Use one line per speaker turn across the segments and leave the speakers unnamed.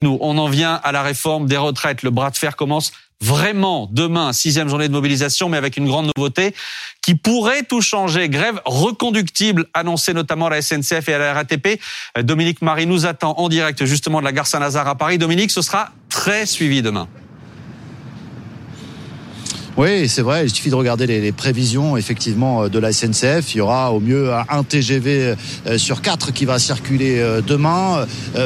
Nous, on en vient à la réforme des retraites. Le bras de fer commence vraiment demain, sixième journée de mobilisation, mais avec une grande nouveauté qui pourrait tout changer. Grève reconductible annoncée notamment à la SNCF et à la RATP. Dominique Marie nous attend en direct justement de la gare Saint-Lazare à Paris. Dominique, ce sera très suivi demain.
Oui, c'est vrai. Il suffit de regarder les, prévisions effectivement euh, de la SNCF. Il y aura au mieux un TGV euh, sur quatre qui va circuler euh, demain.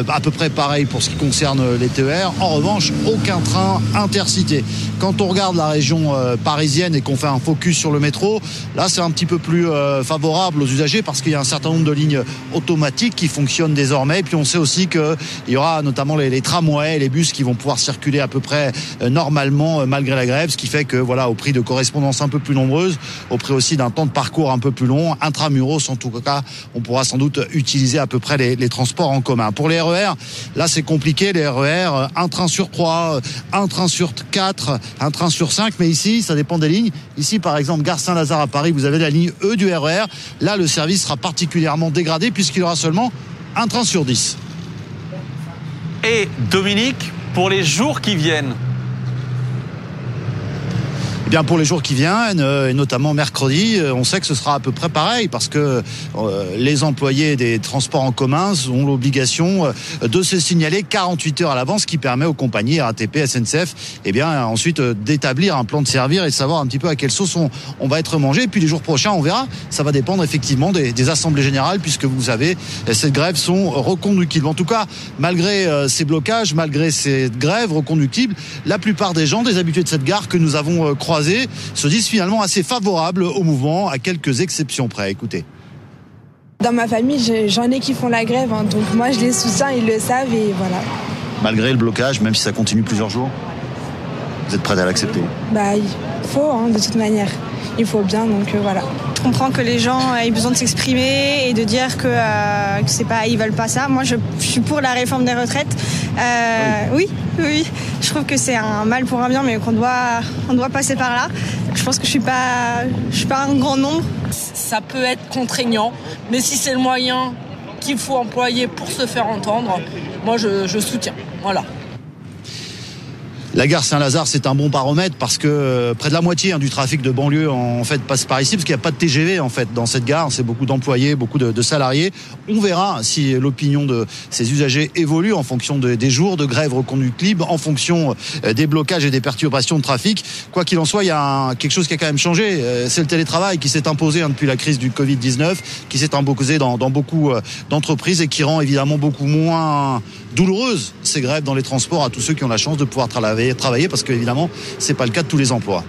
À peu près pareil pour ce qui concerne les TER. En revanche, aucun train intercité. Quand on regarde la région parisienne et qu'on fait un focus sur le métro, là c'est un petit peu plus favorable aux usagers parce qu'il y a un certain nombre de lignes automatiques qui fonctionnent désormais. Puis on sait aussi qu'il y aura notamment les, les tramways, les bus qui vont pouvoir circuler à peu près normalement malgré la grève, ce qui fait que voilà au prix de correspondances un peu plus nombreuses, au prix aussi d'un temps de parcours un peu plus long, intramuros en tout cas, on pourra sans doute utiliser à peu près les, transports en commun. Pour les RER, là c'est compliqué, les RER, un train sur trois, un train sur quatre, un train sur cinq, mais ici ça dépend des lignes. Ici par exemple, Gare Saint-Lazare à Paris, vous avez la ligne E du RER. Là le service sera particulièrement dégradé puisqu'il aura seulement un train sur dix.
Et Dominique, pour les jours qui viennent,
bien pour les jours qui viennent, euh, et notamment mercredi, euh, on sait que ce sera à peu près pareil parce que euh, les employés des transports en commun ont l'obligation de se signaler 48 heures à l'avance, ce qui permet aux compagnies RATP, SNCF, eh bien ensuite d'établir un plan de servir et de savoir un petit peu à quelle sauce on, va être mangé. Et puis les jours prochains, on verra. Ça va dépendre effectivement des, des assemblées générales, puisque vous savez, ces grèves sont reconductibles. En tout cas, malgré ces blocages, malgré ces grèves reconductibles, la plupart des gens, des habitués de cette gare que nous avons croisés se disent finalement assez favorables au mouvement, à quelques exceptions près. Écoutez.
Dans ma famille, j'en ai qui font la grève, hein, donc moi je les soutiens, ils le savent et voilà.
Malgré le blocage, même si ça continue plusieurs jours, vous êtes prête à l'accepter?
Bah, il faut, hein, de toute manière. Il faut bien, donc euh, voilà.
Je comprends que les gens aient besoin de s'exprimer et de dire que, euh, que c'est pas, ils veulent pas ça. Moi, je, suis pour la réforme des retraites. Euh, oui. oui, Je trouve que c'est un mal pour un bien, mais qu'on doit, on doit passer par là. Je pense que je suis pas, suis pas un grand nombre.
Ça peut être contraignant, mais si c'est le moyen qu'il faut employer pour se faire entendre, moi je, je soutiens. Voilà.
La gare Saint-Lazare, c'est un bon baromètre parce que euh, près de la moitié hein, du trafic de banlieue en fait passe par ici parce qu'il n'y a pas de TGV en fait dans cette gare. C'est beaucoup d'employés, beaucoup de, salariés. On verra si l'opinion de ces usagers évolue en fonction des jours de grève reconduite libre, en fonction euh, des blocages et des perturbations de trafic. Quoi qu'il en soit, il y a quelque chose qui a quand même changé. Euh, c'est le télétravail qui s'est imposé hein, depuis la crise du Covid-19, qui s'est imposé dans, dans beaucoup d'entreprises et qui rend évidemment beaucoup moins douloureuse ces grèves dans les transports à tous ceux qui ont la chance de pouvoir travailler travailler, parce qu'évidemment, c'est pas le cas de tous les emplois.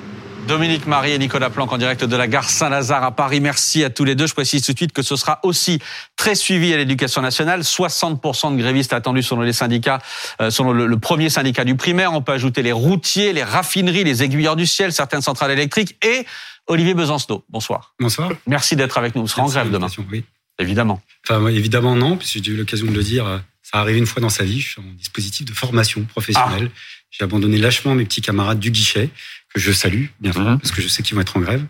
Dominique Marie et Nicolas Planck en direct de la gare Saint-Lazare à Paris. Merci à tous les deux. Je précise tout de suite que ce sera aussi très suivi à l'éducation nationale. 60% de grévistes attendus selon les syndicats, euh, selon le, premier syndicat du primaire. On peut ajouter les routiers, les raffineries, les aiguilleurs du ciel, certaines centrales électriques et Olivier Besancenot. Bonsoir.
Bonsoir.
Merci d'être avec nous. Vous serez en grève demain.
Oui.
Évidemment.
Enfin, évidemment non, puisque j'ai eu l'occasion de le dire. Euh, ça arrive une fois dans sa vie. Je suis en dispositif de formation professionnelle. Ah. J'ai abandonné lâchement mes petits camarades du guichet, que je salue, bien sûr, mhm. parce que je sais qu'ils vont être en grève,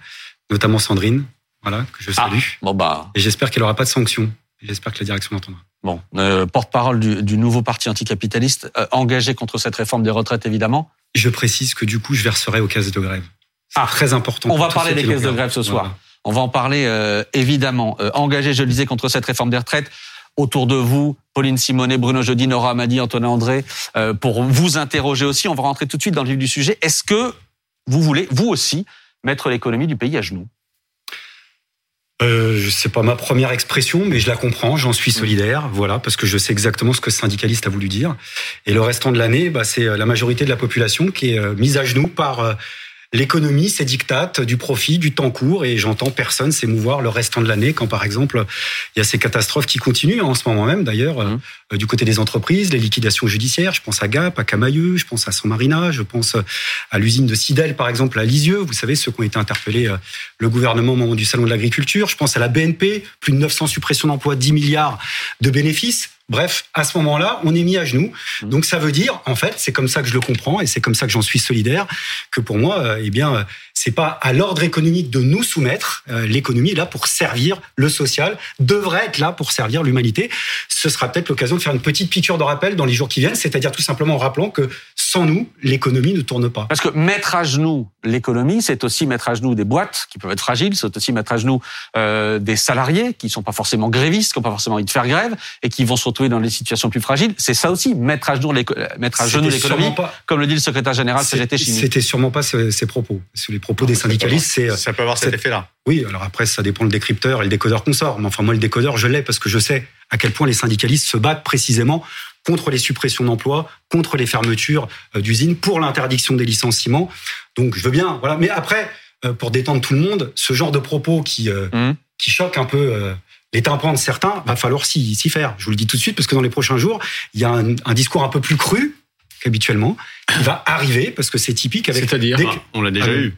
notamment Sandrine, voilà, que je ah, salue.
bon bah.
Et j'espère qu'elle n'aura pas de sanctions. J'espère que la direction l'entendra.
Bon, euh, porte-parole du, nouveau parti anticapitaliste, euh, engagé contre cette réforme des retraites, évidemment.
Je précise que du coup, je verserai aux caisses de grève. C'est ah, très important.
On va parler des caisses de grève ce soir. On va en parler euh, évidemment. engagé, je le disais, contre cette réforme des retraites autour de vous, Pauline Simonet, Bruno Jeudi, Nora Amadi, Antonin André, euh, pour vous interroger aussi. On va rentrer tout de suite dans le vif du sujet. Est-ce que vous voulez, vous aussi, mettre l'économie du pays à genoux?
Euh, c'est pas ma première expression, mais je la comprends, j'en suis solidaire, voilà, parce que je sais exactement ce que ce syndicaliste a voulu dire. Et le restant de l'année, bah, c'est euh, la majorité de la population qui est euh, mise à genoux par L'économie, c'est dictate du profit, du temps court, et j'entends personne s'émouvoir le restant de l'année quand, par exemple, il y a ces catastrophes qui continuent en ce moment même, d'ailleurs, mmh. euh, du côté des entreprises, les liquidations judiciaires. Je pense à Gap, à Camailleux, je pense à San Marina, je pense à l'usine de Sidel, par exemple, à Lisieux. Vous savez, ceux qui ont été interpellés, euh, le gouvernement au moment du salon de l'agriculture. Je pense à la BNP, plus de 900 suppressions d'emplois, 10 milliards de bénéfices. Bref, à ce moment-là, on est mis à genoux. Mmh. Donc ça veut dire, en fait, c'est comme ça que je le comprends et c'est comme ça que j'en suis solidaire, que pour moi, euh, eh bien, euh, c'est pas à l'ordre économique de nous soumettre. Euh, l'économie est là pour servir le social, devrait être là pour servir l'humanité. Ce sera peut-être l'occasion de faire une petite piqûre de rappel dans les jours qui viennent, c'est-à-dire tout simplement en rappelant que sans nous, l'économie ne tourne pas.
Parce que mettre à genoux l'économie, c'est aussi mettre à genoux des boîtes qui peuvent être fragiles, c'est aussi mettre à genoux euh, des salariés qui sont pas forcément grévistes, qui n'ont pas forcément envie de faire grève et qui vont se retrouver dans des situations plus fragiles. C'est ça aussi, mettre à genoux mettre à genoux l'économie, comme le dit le secrétaire général CGT Chimie.
C'était sûrement pas ses, propos. Sur les propos des syndicalistes, c'est
ça peut avoir cet effet-là.
Oui, alors après ça dépend le décrypteur et le décodeur qu'on sort. Mais enfin moi le décodeur je l'ai parce que je sais à quel point les syndicalistes se battent précisément contre les suppressions d'emplois, contre les fermetures euh, d'usines, pour l'interdiction des licenciements. Donc je veux bien, voilà. Mais après, euh, pour détendre tout le monde, ce genre de propos qui euh, mmh. qui choque un peu les tympans de certains, va falloir s'y faire. Je vous le dis tout de suite parce que dans les prochains jours, il y a un, discours un peu plus cru qu'habituellement qui va arriver parce que c'est typique avec.
C'est-à-dire, on l'a déjà eu.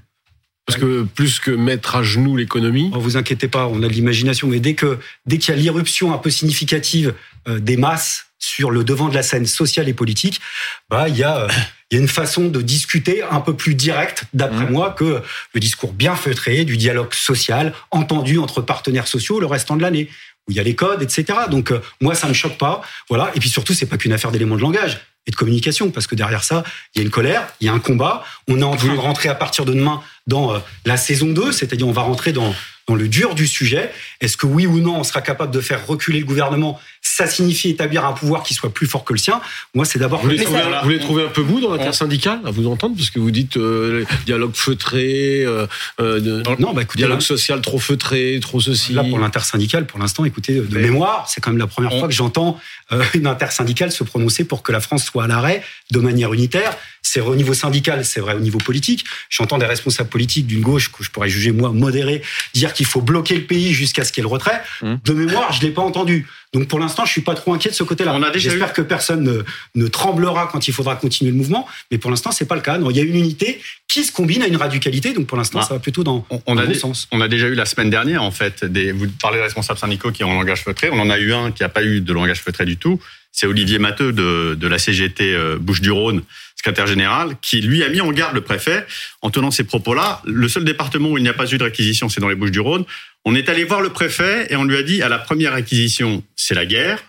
Parce que plus que mettre à genoux l'économie.
Oh, vous inquiétez pas, on a de l'imagination, mais dès que dès qu'il y a l'irruption un peu significative des masses sur le devant de la scène sociale et politique, bah il y a euh, il y a une façon de discuter un peu plus directe, d'après mmh. moi, que le discours bien feutré du dialogue social entendu entre partenaires sociaux le restant de l'année où il y a les codes, etc. Donc euh, moi, ça me choque pas. Voilà. Et puis surtout, c'est pas qu'une affaire d'éléments de langage et de communication, parce que derrière ça, il y a une colère, il y a un combat. On est en train de rentrer à partir de demain dans euh, la saison 2, c'est-à-dire on va rentrer dans dans le dur du sujet. Est-ce que oui ou non, on sera capable de faire reculer le gouvernement Ça signifie établir un pouvoir qui soit plus fort que le sien. Moi, c'est d'abord.
Vous, voulez trouver, vous voulez trouver un peu vous dans l'intersyndicale à vous entendre, parce que vous dites euh, dialogue feutré, euh, euh non, bah, écoutez, dialogue social trop feutré, trop ceci.
Là, pour l'intersyndicale, pour l'instant, écoutez, de mémoire, c'est quand même la première fois que j'entends euh, une intersyndicale se prononcer pour que la France soit à l'arrêt de manière unitaire. C'est au niveau syndical, c'est vrai au niveau politique. J'entends des responsables politiques d'une gauche que je pourrais juger moi modérés dire qu'il faut bloquer le pays jusqu'à ce qu'il y ait le retrait. Mmh. De mémoire, je l'ai pas entendu. Donc pour l'instant, je suis pas trop inquiet de ce côté-là. J'espère que personne ne, ne, tremblera quand il faudra continuer le mouvement, mais pour l'instant, c'est pas le cas. Non, il y a une unité qui se combine à une radicalité. Donc pour l'instant, ah. ça va plutôt dans,
on,
a
bon
sens.
On a déjà eu la semaine dernière, en fait, des, vous parlez de responsables syndicaux qui ont un langage feutré. On en a eu un qui n'a pas eu de langage feutré du tout. C'est Olivier Matteux de, de la CGT euh, Bouches-du-Rhône, secrétaire général, qui lui a mis en garde le préfet en tenant ces propos-là. Le seul département où il n'y a pas eu de réquisition, c'est dans les Bouches-du-Rhône. On est allé voir le préfet et on lui a dit à la première réquisition, c'est la guerre.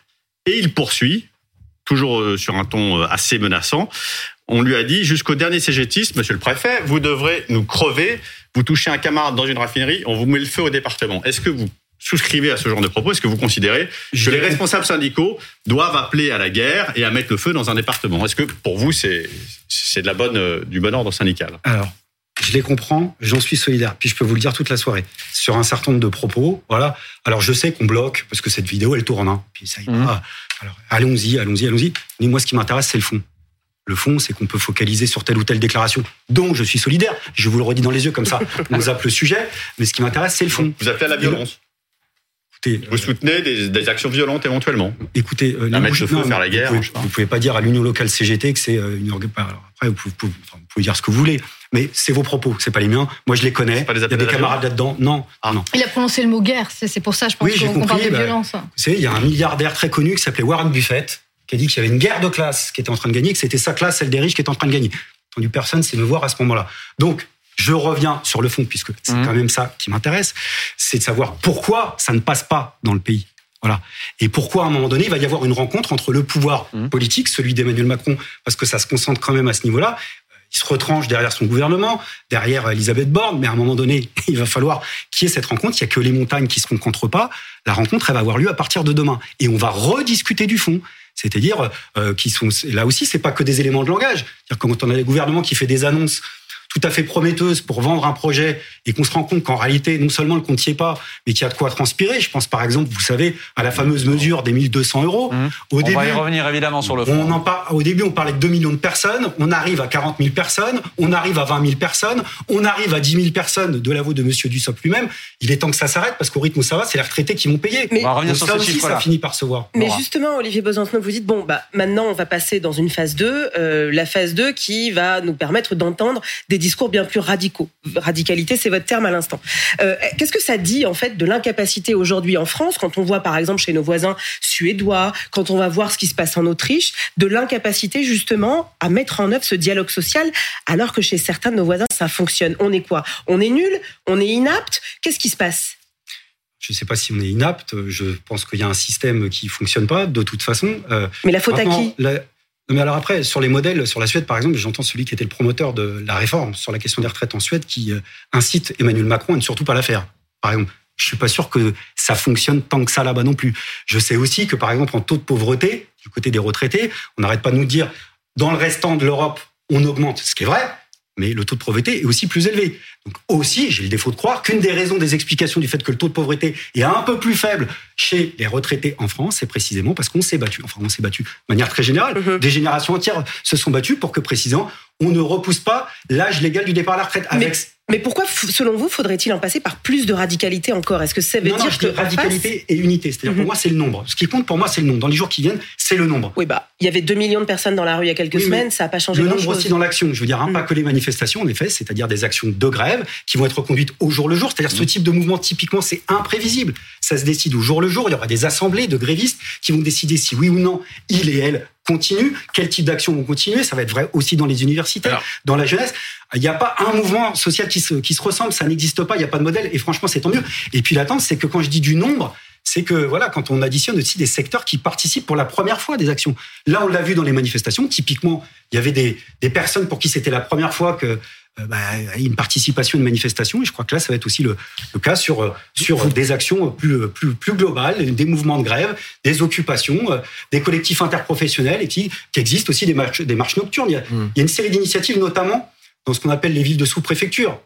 Et il poursuit, toujours euh, sur un ton euh, assez menaçant on lui a dit jusqu'au dernier CGTiste, monsieur le préfet, vous devrez nous crever, vous touchez un camarade dans une raffinerie, on vous met le feu au département. Est-ce que vous souscrivez à ce genre de propos Est-ce que vous considérez que les responsables syndicaux doivent appeler à la guerre et à mettre le feu dans un département? Est-ce que pour vous c'est c'est de la bonne euh, du bon ordre syndical?
Alors, je les comprends, j'en suis solidaire. Puis je peux vous le dire toute la soirée sur un certain nombre de propos. Voilà. Alors je sais qu'on bloque parce que cette vidéo elle tourne. Hein. Puis ça y mmh. Alors allons-y, allons-y, allons-y. Mais moi ce qui m'intéresse c'est le fond. Le fond, c'est qu'on peut focaliser sur telle ou telle déclaration. Donc, je suis solidaire. Je vous le redis dans les yeux comme ça. On zappe le sujet. Mais ce qui m'intéresse, c'est le fond.
Vous appelez à la violence. Écoutez, vous soutenez des, actions violentes éventuellement.
Écoutez,
euh, mettre le feu, faire la guerre.
Vous pouvez, vous pouvez pas dire à l'Union locale CGT que c'est euh, une. Alors après, vous pouvez, vous pouvez, dire ce que vous voulez, mais c'est vos propos, c'est pas les miens. Moi, je les connais. il y a des camarades là-dedans. Non, ah non.
Il a prononcé le mot guerre. C'est pour ça, je pense qu'on parle de bah, violence. Vous
savez, il y a un milliardaire très connu qui s'appelait Warren Buffett qui a dit qu'il y avait une guerre de classe qui était en train de gagner, que c'était sa classe, celle des riches, qui était en train de gagner. Entendu personne, c'est me voir à ce moment-là. Donc, je reviens sur le fond, puisque c'est mmh. quand même ça qui m'intéresse, c'est de savoir pourquoi ça ne passe pas dans le pays. Voilà. Et pourquoi, à un moment donné, il va y avoir une rencontre entre le pouvoir mmh. politique, celui d'Emmanuel Macron, parce que ça se concentre quand même à ce niveau-là. Il se retranche derrière son gouvernement, derrière Elisabeth Borne, mais à un moment donné, il va falloir qu'il y ait cette rencontre. Il n'y a que les montagnes qui se rencontrent pas. La rencontre, elle va avoir lieu à partir de demain. Et on va rediscuter du fond c'est-à-dire euh, qui sont là aussi c'est pas que des éléments de langage. quand on a des gouvernements qui fait des annonces tout à fait prometteuse pour vendre un projet et qu'on se rend compte qu'en réalité, non seulement le compte n'y est pas, mais qu'il y a de quoi transpirer. Je pense par exemple, vous savez, à la fameuse mesure des 1200 euros.
Mmh. Au on début, va y revenir évidemment sur le fond.
On en au début, on parlait de 2 millions de personnes. On arrive à 40 000 personnes. On arrive à 20 000 personnes. On arrive à 10 000 personnes de l'aveu de Monsieur Dussopt lui-même. Il est temps que ça s'arrête parce qu'au rythme où ça va, c'est les retraités qui vont payer.
Mais on va revenir sur
ça
aussi,
ça finit par se voir.
Mais justement, Olivier Besancenot, vous dites, bon, bah, maintenant, on va passer dans une phase 2, euh, la phase 2 qui va nous permettre d'entendre des discours bien plus radicaux. Radicalité, c'est votre terme à l'instant. Euh, Qu'est-ce que ça dit en fait de l'incapacité aujourd'hui en France, quand on voit par exemple chez nos voisins suédois, quand on va voir ce qui se passe en Autriche, de l'incapacité justement à mettre en œuvre ce dialogue social, alors que chez certains de nos voisins ça fonctionne? On est quoi? On est nul? On est inapte? Qu'est-ce qui se passe?
Je ne sais pas si on est inapte. Je pense qu'il y a un système qui fonctionne pas de toute façon.
Euh, mais la faute à qui?
Mais alors après, sur les modèles, sur la Suède par exemple, j'entends celui qui était le promoteur de la réforme sur la question des retraites en Suède qui euh, incite Emmanuel Macron à ne surtout pas la faire. Par exemple, je suis pas sûr que ça fonctionne tant que ça là-bas non plus. Je sais aussi que par exemple en taux de pauvreté du côté des retraités, on n'arrête pas de nous dire dans le restant de l'Europe on augmente, ce qui est vrai, mais le taux de pauvreté est aussi plus élevé. Donc aussi, j'ai le défaut de croire qu'une des raisons des explications du fait que le taux de pauvreté est un peu plus faible chez les retraités en France, c'est précisément parce qu'on s'est battu. Enfin, on s'est battu de manière très générale. Mhm. Des générations entières se sont battues pour que précisément on ne repousse pas l'âge légal du départ à la retraite.
Avec... Mais, pourquoi, selon vous, faudrait-il en passer par plus de radicalité encore? Est-ce que ça veut dire que
radicalité et unité C'est-à-dire pour mhm. moi, c'est le nombre. Ce qui compte pour moi, c'est le nombre. Dans les jours qui viennent, c'est le nombre.
Oui, bah, il y avait 2 millions de personnes dans la rue il y a quelques semaines, ça n'a pas changé.
Le nombre aussi dans l'action. Je veux dire, hein, pas mhm. que les manifestations, en effet, c'est-à-dire des actions de grève qui vont être conduites au jour le jour. C'est-à-dire ce type de mouvement, typiquement, c'est imprévisible. Ça se décide au jour le jour. Il y aura des assemblées de grévistes qui vont décider si oui ou non il et elle continuent, quel type d'action vont continuer. Ça va être vrai aussi dans les universités, dans la jeunesse. Il n'y a pas un mouvement social qui se, qui se ressemble, ça n'existe pas, il n'y a pas de modèle, et franchement, c'est tant mieux. Et puis l'attente, c'est que quand je dis du nombre, c'est que voilà, quand on additionne aussi des secteurs qui participent pour la première fois à des actions. Là, on l'a vu dans les manifestations. Typiquement, il y avait des, des personnes pour qui c'était la première fois que bah, une participation, une manifestation. Et je crois que là, ça va être aussi le, le cas sur, euh, sur des actions plus, plus, plus globales, des mouvements de grève, des occupations, euh, des collectifs interprofessionnels et qui, qui existent aussi des marches, des marches nocturnes. Il y a, mmh. il y a une série d'initiatives, notamment dans ce qu'on appelle les villes de sous-préfecture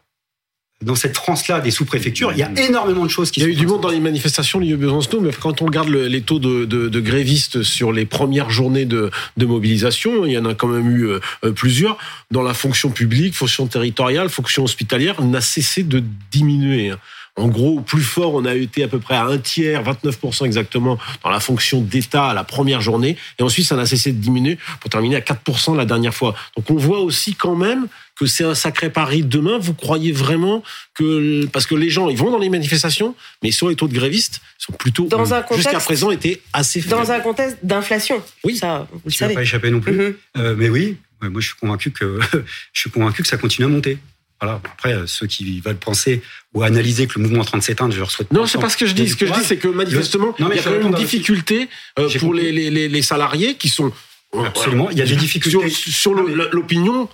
dans cette France-là des sous-préfectures, il y a énormément de choses qui
Il y a eu du monde dans les manifestations lieu Besançon, mais quand on regarde les taux de, de, de, grévistes sur les premières journées de, de, mobilisation, il y en a quand même eu euh, euh, plusieurs. Dans la fonction publique, fonction territoriale, fonction hospitalière, n'a cessé de diminuer. Hein. En gros, plus fort, on a été à peu près à un tiers, 29% exactement, dans la fonction d'État à la première journée. Et ensuite, ça n'a cessé de diminuer pour terminer à 4% la dernière fois. Donc on voit aussi quand même que c'est un sacré pari demain. Vous croyez vraiment que parce que les gens ils vont dans les manifestations, mais sur les taux de grévistes sont plutôt jusqu'à présent étaient assez
faibles. Dans un contexte d'inflation.
Oui, ça vous le savez. pas échappé non plus. Mm-hmm. Euh, mais oui, moi je suis convaincu que je suis convaincu que ça continue à monter. Voilà. Après, euh, ceux qui veulent penser ou analyser que le mouvement est en train de s'éteindre, je leur souhaite.
Non, c'est pas ce que je dis. Ce que je dis, c'est que manifestement, il y a quand même une difficulté euh, pour les, les, les, salariés qui sont
Absolument. Il y a des difficultés.
Sur, l'opinion,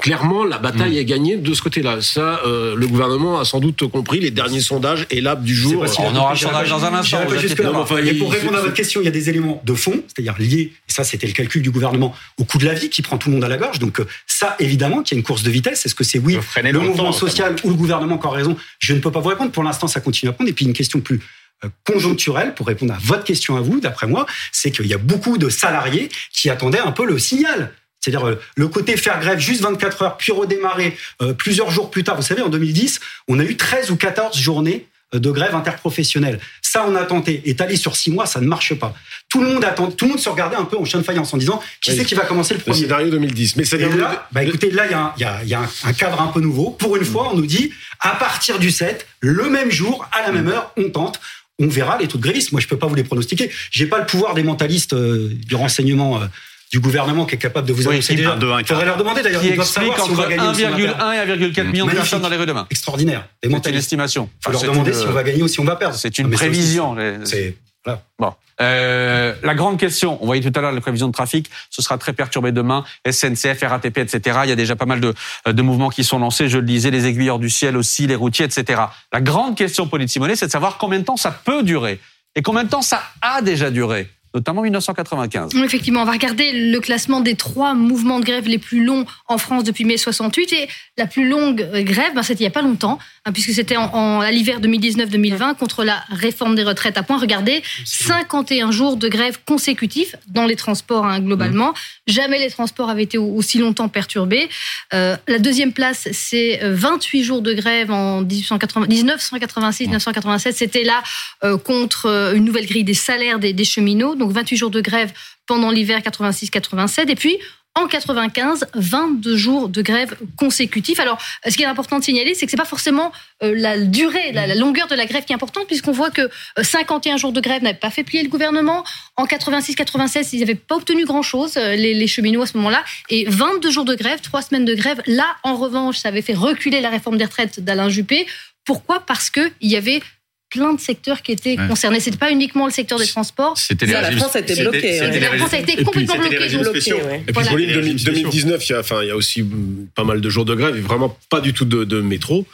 clairement, la bataille mm. est gagnée de ce côté-là. Ça, euh, le gouvernement a sans doute compris. Les derniers sondages et l'app du jour.
on aura le sondage dans un instant.
et pour répondre à votre question, il y a des éléments de fond, c'est-à-dire liés, et ça c'était le calcul du gouvernement, au coût de la vie qui prend tout le monde à la gorge. Donc euh, ça, évidemment, qu'il y a une course de vitesse. Est-ce que c'est oui le, le mouvement social ou le gouvernement qui a raison Je ne peux pas vous répondre. Pour l'instant, ça continue à prendre. Et puis une question plus euh, conjoncturelle, pour répondre à votre question à vous, d'après moi, c'est qu'il y a beaucoup de salariés qui attendaient un peu le signal. C'est-à-dire euh, le côté faire grève juste 24 heures, puis redémarrer euh, plusieurs jours plus tard. Vous savez, en 2010, on a eu 13 ou 14 journées euh, de grève interprofessionnelle. Ça, on a tenté. Étalé sur six mois, ça ne marche pas. Tout le monde attend, tout le monde se regardait un peu en chien de faïence en disant qui c'est qui va commencer le premier. Le
scénario 2010. Mais c'est
là, bah écoutez, là, il y a, y a, y a un, cadre un peu nouveau. Pour une fois, on nous dit à partir du 7, le même jour, à la même heure, on tente on verra les taux de grévistes. Moi, je peux pas vous les pronostiquer. J'ai pas le pouvoir des mentalistes du renseignement du gouvernement qui est capable de vous annoncer déjà. Il faudrait leur demander d'ailleurs.
Qui explique entre 1,1 et 1,4 million de personnes dans les rues demain.
Extraordinaire.
C'est une estimation.
Il faut leur demander si on va gagner ou si on va perdre.
C'est une prévision.
C'est voilà.
Bon. Euh, la grande question, on voyait tout à l'heure les prévisions de trafic, ce sera très perturbé demain. SNCF, RATP, etc. Il y a déjà pas mal de, de mouvements qui sont lancés. Je le disais, les aiguilleurs du ciel aussi, les routiers, etc. La grande question, Pauline Simonet, c'est de savoir combien de temps ça peut durer et combien de temps ça a déjà duré notamment 1995.
Effectivement, on va regarder le classement des trois mouvements de grève les plus longs en France depuis mai 68. Et la plus longue grève, ben, c'était il n'y a pas longtemps, hein, puisque c'était en, à l'hiver 2019-2020 contre la réforme des retraites à point. Regardez, 51 jours de grève consécutifs dans les transports hein, globalement. Jamais les transports avaient été aussi longtemps perturbés. Euh, la deuxième place, c'est 28 euh, jours de grève en 1986-1987. C'était là euh, contre euh, une nouvelle grille des salaires des, des cheminots donc 28 jours de grève pendant l'hiver 86-87. Et puis, en 95, 22 jours de grève consécutifs. Alors, ce qui est important de signaler, c'est que c'est pas forcément euh, la durée, la, la, longueur de la grève qui est importante, puisqu'on voit que 51 jours de grève n'avaient pas fait plier le gouvernement. En 86-96, ils n'avaient pas obtenu grand-chose, les, les cheminots à ce moment-là. Et 22 jours de grève, 3 semaines de grève. Là, en revanche, ça avait fait reculer la réforme des retraites d'Alain Juppé. Pourquoi? Parce qu'il y avait plein de secteurs qui étaient ouais. concernés. C'était pas uniquement le secteur des transports.
C'était la France a été bloquée.
La France a été complètement bloquée.
bloquée ouais. Et puis l'île 2019, il y, a, enfin, il y a aussi pas mal de jours de grève et vraiment pas du tout de, de métro.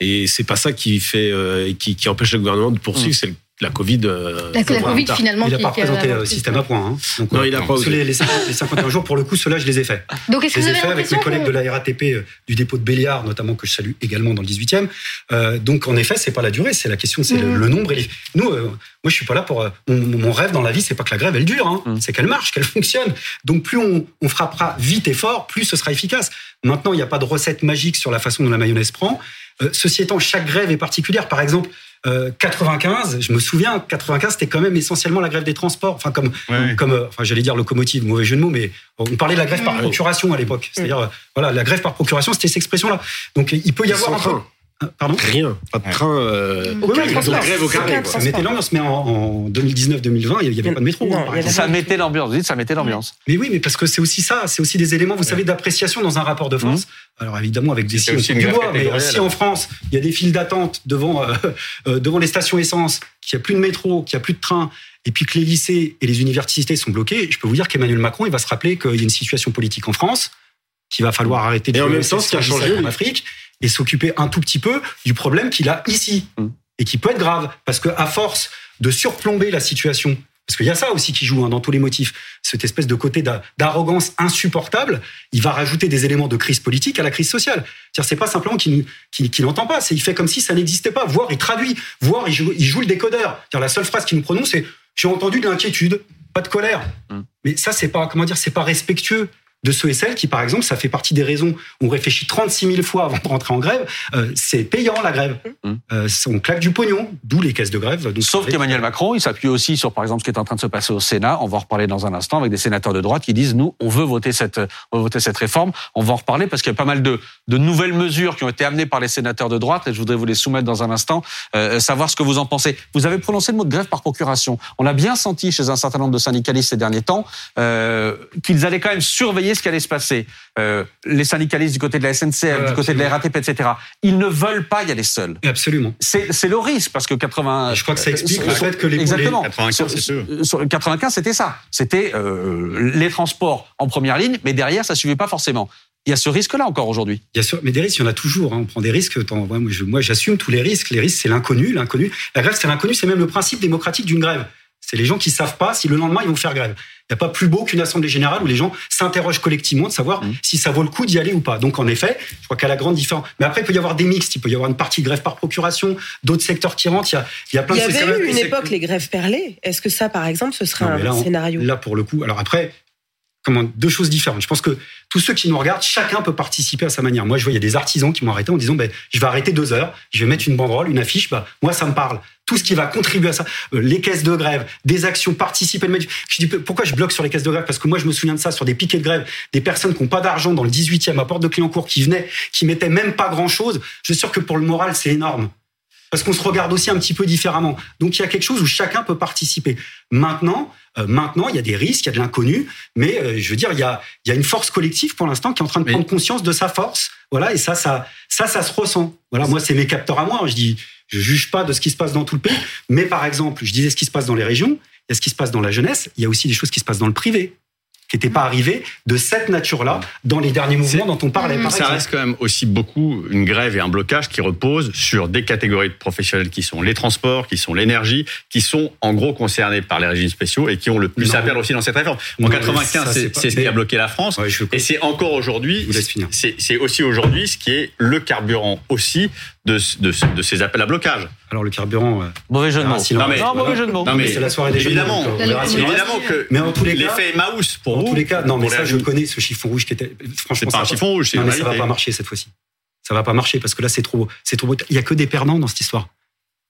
Et c'est pas ça qui fait, euh, qui, qui, empêche le gouvernement de poursuivre, mmh. c'est la Covid.
Euh, la, la Covid, finalement.
Il n'a pas présenté le système à point. Hein.
Donc, non, il n'a pas.
Les, les, 51 jours, pour le coup, ceux-là, je les ai faits.
Donc, est-ce que
je
les
ai faits avec mes collègues de la RATP euh, du dépôt de Béliard, notamment, que je salue également dans le 18e. Euh, donc, en effet, c'est pas la durée, c'est la question, c'est mmh. le, le, nombre. Et les... Nous, euh, moi, je suis pas là pour. Mon, mon, rêve dans la vie, c'est pas que la grève, elle dure, hein. mmh. c'est qu'elle marche, qu'elle fonctionne. Donc, plus on, on, frappera vite et fort, plus ce sera efficace. Maintenant, il n'y a pas de recette magique sur la façon dont la mayonnaise prend. Euh, ceci étant, chaque grève est particulière. Par exemple, euh, 95, je me souviens, 95, c'était quand même essentiellement la grève des transports. Enfin, comme, ouais. comme, euh, enfin, j'allais dire locomotive, mauvais jeu de mots, mais on parlait de la grève par procuration à l'époque. C'est-à-dire, euh, voilà, la grève par procuration, c'était cette expression-là. Donc, il peut y avoir un peu.
Pardon
Rien,
pas de train. Euh,
oui, oui, la grève au carré. Ça mettait l'ambiance, mais en, en 2019-2020, il n'y avait pas de métro.
Non, ça mettait l'ambiance, vous dites, ça mettait l'ambiance.
Mais oui, mais parce que c'est aussi ça, c'est aussi des éléments, vous savez, d'appréciation dans un rapport de force. Mmh. Alors évidemment, avec des signes du bois, mais si en France, il y a des files d'attente devant, euh, euh, devant les stations essence, qu'il n'y a plus de métro, qu'il n'y a plus de train, et puis que les lycées et les universités sont bloqués, je peux vous dire qu'Emmanuel Macron, il va se rappeler qu'il y a une situation politique en France, qu'il va falloir arrêter
de. Et en même temps, ce qui a changé
en Afrique et s'occuper un tout petit peu du problème qu'il a ici mmh. et qui peut être grave parce que à force de surplomber la situation parce qu'il y a ça aussi qui joue hein, dans tous les motifs cette espèce de côté d'arrogance insupportable il va rajouter des éléments de crise politique à la crise sociale c'est c'est pas simplement qu'il qu qu n'entend pas c'est il fait comme si ça n'existait pas voire il traduit voire il joue, il joue le décodeur la seule phrase qu'il nous prononce c'est j'ai entendu de l'inquiétude pas de colère mmh. mais ça c'est pas comment dire c'est pas respectueux de ceux et celles qui, par exemple, ça fait partie des raisons où on réfléchit 36 000 fois avant de rentrer en grève. Euh, c'est payant la grève. Mmh. Euh, on claque du pognon, d'où les caisses de grève.
Donc Sauf qu'Emmanuel Macron, il s'appuie aussi sur, par exemple, ce qui est en train de se passer au Sénat. On va en reparler dans un instant avec des sénateurs de droite qui disent nous, on veut voter cette, on veut voter cette réforme. On va en reparler parce qu'il y a pas mal de, de nouvelles mesures qui ont été amenées par les sénateurs de droite et je voudrais vous les soumettre dans un instant, euh, savoir ce que vous en pensez. Vous avez prononcé le mot de grève par procuration. On a bien senti chez un certain nombre de syndicalistes ces derniers temps euh, qu'ils allaient quand même surveiller ce qui allait se passer euh, les syndicalistes du côté de la SNCF, du côté de la RATP, etc. Ils ne veulent pas y aller seuls.
Absolument.
C'est le risque parce que 80.
Et je crois que ça explique le fait que les
exactement.
95,
sur, sur 95, c'était ça. C'était euh, les transports en première ligne, mais derrière, ça suivait pas forcément. Il y a ce risque-là encore aujourd'hui.
Il y a, mais des risques, il y en a toujours. Hein. On prend des risques. Moi, j'assume tous les risques. Les risques, c'est l'inconnu. L'inconnu. La grève, c'est l'inconnu. C'est même le principe démocratique d'une grève. C'est les gens qui savent pas si le lendemain ils vont faire grève. Il n'y a pas plus beau qu'une assemblée générale où les gens s'interrogent collectivement de savoir mmh. si ça vaut le coup d'y aller ou pas. Donc en effet, je crois qu'à la grande différence. Mais après, il peut y avoir des mixtes. Il peut y avoir une partie de grève par procuration, d'autres secteurs qui rentrent. Il y a, il y a plein
il y
de
avait eu une époque les grèves perlées. Est-ce que ça, par exemple, ce serait non, un
là, on,
scénario?
Là, pour le coup. Alors après, comment deux choses différentes. Je pense que tous ceux qui nous regardent, chacun peut participer à sa manière. Moi, je vois, il y a des artisans qui m'ont arrêté en disant, ben, je vais arrêter deux heures, je vais mettre une banderole, une affiche, bah, moi, ça me parle. Tout ce qui va contribuer à ça, euh, les caisses de grève, des actions, participer. Je dis, pourquoi je bloque sur les caisses de grève? Parce que moi, je me souviens de ça, sur des piquets de grève, des personnes qui n'ont pas d'argent dans le 18e à porte de Clignancourt qui venaient, qui mettaient même pas grand chose. Je suis sûr que pour le moral, c'est énorme parce qu'on se regarde aussi un petit peu différemment. Donc il y a quelque chose où chacun peut participer. Maintenant, euh, maintenant il y a des risques, il y a de l'inconnu, mais euh, je veux dire il y a il y a une force collective pour l'instant qui est en train de prendre conscience de sa force. Voilà et ça ça ça ça se ressent. Voilà moi c'est mes capteurs à moi. Je dis je juge pas de ce qui se passe dans tout le pays, mais par exemple je disais ce qui se passe dans les régions, il y a ce qui se passe dans la jeunesse, il y a aussi des choses qui se passent dans le privé qui n'était pas arrivé de cette nature-là dans les derniers mouvements dont on parlait.
Par ça exemple. reste quand même aussi beaucoup une grève et un blocage qui reposent sur des catégories de professionnels qui sont les transports, qui sont l'énergie, qui sont en gros concernés par les régimes spéciaux et qui ont le plus non, à perdre aussi dans cette réforme. En 95, c'est ce qui a bloqué la France
ouais,
et c'est encore aujourd'hui, c'est aussi aujourd'hui ce qui est le carburant aussi de, de, de, ces appels à blocage.
Alors le carburant. Euh,
mauvais jeu de mots.
Non, mais,
non, mauvais jeu de mots.
Non, mais c'est la soirée des
évidemment,
jeux
de mots. Évidemment que.
Mais en tous les cas.
L'effet Emmaüs pour
en
vous.
tous les cas, non, mais ça, je connais ce chiffon rouge qui était. Franchement,
c'est pas un chiffon rouge, c'est
Non, mais ça va pas marcher cette fois-ci. Ça va pas marcher parce que là, c'est trop, c'est trop. Il y a que des perdants dans cette histoire.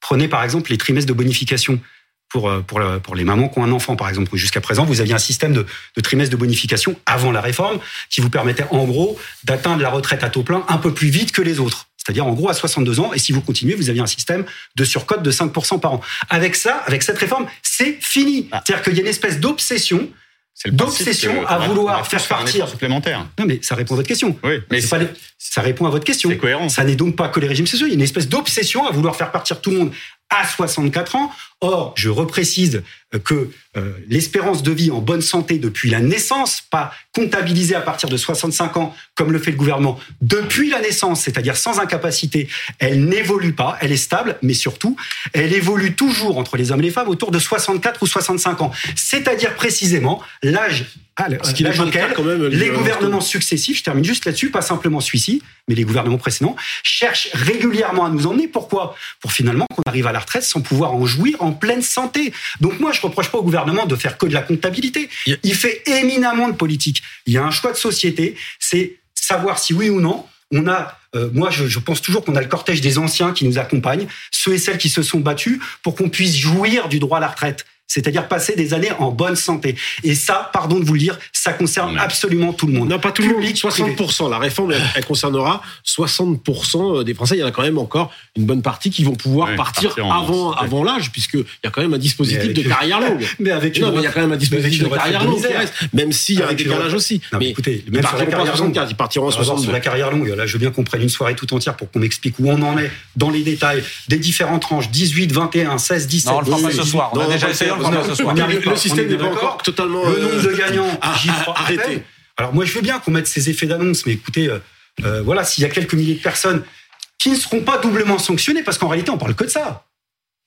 Prenez par exemple les trimestres de bonification pour, euh, pour, le- pour les mamans qui ont un enfant, par exemple. Jusqu'à présent, vous aviez un système de, de trimestre de bonification avant la réforme qui vous permettait, en gros, d'atteindre la retraite à taux plein un peu plus vite que les autres. C'est-à-dire, en gros, à 62 ans. Et si vous continuez, vous aviez un système de surcote de 5% par an. Avec ça, avec cette réforme, c'est fini. C'est-à-dire qu'il y a une espèce d'obsession d'obsession à vouloir faire partir.
supplémentaire.
Non, mais ça répond à votre question.
Oui, mais
C'est pas les- ça répond à votre question.
C'est cohérent.
Ça n'est donc pas que les régimes sociaux. Il y a une espèce d'obsession à vouloir faire partir tout le monde à 64 ans. Or, je reprécise euh, que euh, l'espérance de vie en bonne santé depuis la naissance, pas comptabilisée à partir de 65 ans, comme le fait le gouvernement, depuis la naissance, c'est-à-dire sans incapacité, elle n'évolue pas, elle est stable, mais surtout, elle évolue toujours entre les hommes et les femmes autour de 64 ou 65 ans. C'est-à-dire précisément l'âge à
Ce qui quand même,
les gouvernements successifs, je termine juste là-dessus, pas simplement celui-ci, mais les gouvernements précédents, cherchent régulièrement à nous emmener. Pourquoi? Pour finalement qu'on arrive à la retraite sans pouvoir en jouir en pleine santé. Donc moi, je reproche pas au gouvernement de faire que de la comptabilité. Il fait éminemment de politique. Il y a un choix de société, c'est savoir si oui ou non on a, euh, moi je, je pense toujours qu'on a le cortège des anciens qui nous accompagnent, ceux et celles qui se sont battus pour qu'on puisse jouir du droit à la retraite. C'est-à-dire passer des années en bonne santé. Et ça, pardon de vous le dire, ça concerne absolument tout le monde.
Non, pas tout le monde.
Public, privé.
60%. La réforme, elle, elle concernera 60% des Français. Il y en a quand même encore une bonne partie qui vont pouvoir
Ouais,
partir,
partir en
avant, l'âge, puisqu'il y a quand même un dispositif de carrière longue.
Mais avec
non,
une
mais il y a quand même un dispositif de carrière longue qui
misère.
reste, même s'il y a un
Avec une
décalage aussi.
Non, mais
mais
écoutez,
ils
même sur la carrière
64,
longue.
ils partiront
Par exemple,
62.
Sur la carrière longue, là, je veux bien qu'on prenne une soirée tout entière pour qu'on m'explique où on en est dans les détails des différentes tranches 18, 21, 16, 17.
Non, on le fera pas ce
18.
soir. On a déjà essayé, on le
système n'est pas encore totalement,
Le
euh,
nombre de gagnants,
ah,
j'y
ah,
crois
arrêtez.
Alors moi, je veux bien qu'on mette ces effets d'annonce, mais écoutez, euh, euh, voilà, s'il y a quelques milliers de personnes qui ne seront pas doublement sanctionnées, parce qu'en réalité, on parle que de ça,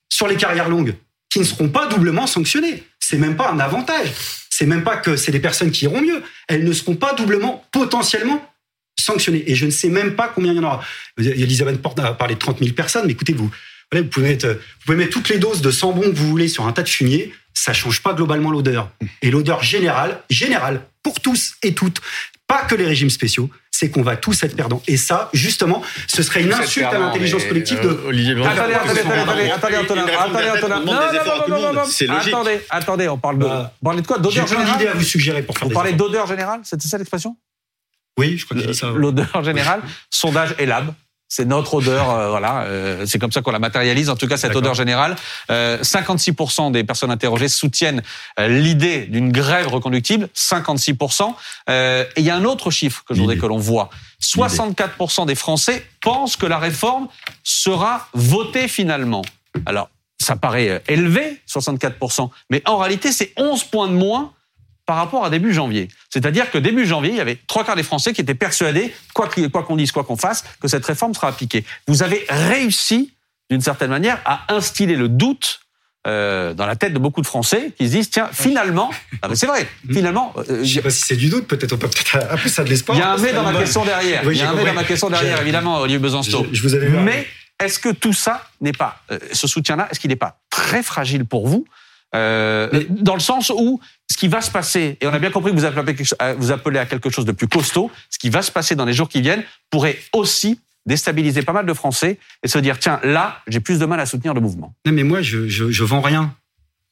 sur les carrières longues, qui ne seront pas doublement sanctionnées. C'est même pas un avantage. C'est même pas que c'est des personnes qui iront mieux. Elles ne seront pas doublement, potentiellement sanctionnées. Et je ne sais même pas combien il y en aura. Elisabeth Porte a parlé de 30 000 personnes, mais écoutez, vous, voilà, vous, pouvez mettre, vous pouvez mettre toutes les doses de sambon que vous voulez sur un tas de fumier, ça change pas globalement l'odeur. Et l'odeur générale, générale, pour tous et toutes, pas que les régimes spéciaux, c'est qu'on va tous être perdants. Et ça, justement, ce serait une insulte à l'intelligence collective
euh,
de...
Olivier
Attendez, attendez, attendez, attendez, attendez, attendez. Attendez, attendez, on parle de,
Bah,
vous parlez de quoi
J'ai
D'odeur
plein d'idées à
générale
vous suggérer pour faire
parlez
efforts.
d'odeur générale C'était ça l'expression?
Oui, je crois qu'il dit ça.
L'odeur générale, sondage Elab. C'est notre odeur, euh, voilà. euh, c'est comme ça qu'on la matérialise. En tout cas, cette odeur générale, euh, 56% des personnes interrogées soutiennent euh, l'idée d'une grève reconductible. 56%. Euh, et il y a un autre chiffre que je voudrais que l'on voit. 64% des Français pensent que la réforme sera votée finalement. Alors, ça paraît euh, élevé, 64%, mais en réalité, c'est 11 points de moins par rapport à début janvier. C'est-à-dire que début janvier, il y avait trois quarts des Français qui étaient persuadés, quoi qu'on dise, quoi qu'on fasse, que cette réforme sera appliquée. Vous avez réussi, d'une certaine manière, à instiller le doute euh, dans la tête de beaucoup de Français qui se disent tiens finalement ah, mais c'est vrai finalement euh,
Je sais pas si c'est du doute, peut-être on peut peut-être appeler ça de l'espoir.
il y a un mais dans ma question derrière
Oui,
il y a un mais dans ma question derrière évidemment Olivier Besançon
Je, je vous avais
mais est-ce que tout ça n'est pas, euh, ce soutien-là, est-ce qu'il n'est pas très fragile pour vous euh, Dans le sens où ce qui va se passer, et on a bien compris que vous appelez, euh, vous appelez à quelque chose de plus costaud, ce qui va se passer dans les jours qui viennent pourrait aussi déstabiliser pas mal de Français et se dire tiens là j'ai plus de mal à soutenir le mouvement.
Non, mais moi, je, je, je vends rien.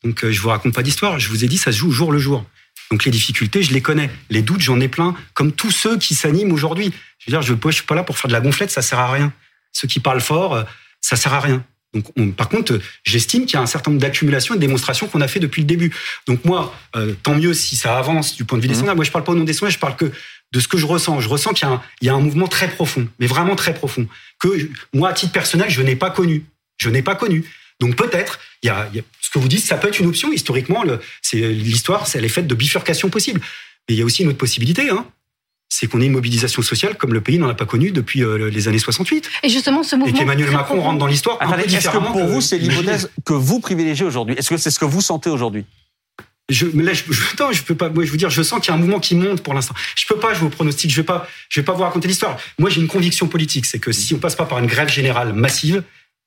Donc, euh, je vous raconte pas d'histoire. Je vous ai dit, ça se joue jour le jour. Donc, les difficultés, je les connais. Les doutes, j'en ai plein. Comme tous ceux qui s'animent aujourd'hui. Je veux dire, je ne suis pas là pour faire de la gonflette, ça sert à rien. Ceux qui parlent fort, ça sert à rien. Donc, on- par contre, j'estime qu'il y a un certain nombre d'accumulations et de démonstrations qu'on a fait depuis le début. Donc, moi, euh, tant mieux si ça avance du point de vue des
Mhm.
sondages. Moi, je parle pas au nom des sondages, je parle que de ce que je ressens. Je ressens qu'il y a un, il y a un mouvement très profond, mais vraiment très profond, que moi, à titre personnel, je n'ai pas connu. Je n'ai pas connu. Donc peut-être, il y a, il y a- ce que vous dites, ça peut être une option. Historiquement, l'histoire, c'est elle est faite de bifurcations possibles. Mais il y a aussi une autre possibilité, hein. C'est qu'on ait une mobilisation sociale comme le pays n'en a pas connu depuis euh, les années 68.
Et justement, ce
Et
mouvement.
qu'Emmanuel
très
Macron rentre dans l'histoire
Attendez, est-ce que pour
que-
vous c'est l'hypothèse que vous privilégiez aujourd'hui? Est-ce que c'est ce que vous sentez aujourd'hui?
Je, mais là, je, je, non, je peux pas. Moi, je veux dire, je sens qu'il y a un mouvement qui monte pour l'instant. Je peux pas jouer au pronostic. Je vais pas. Je vais pas vous raconter l'histoire. Moi, j'ai une conviction politique, c'est que si on passe pas par une grève générale massive,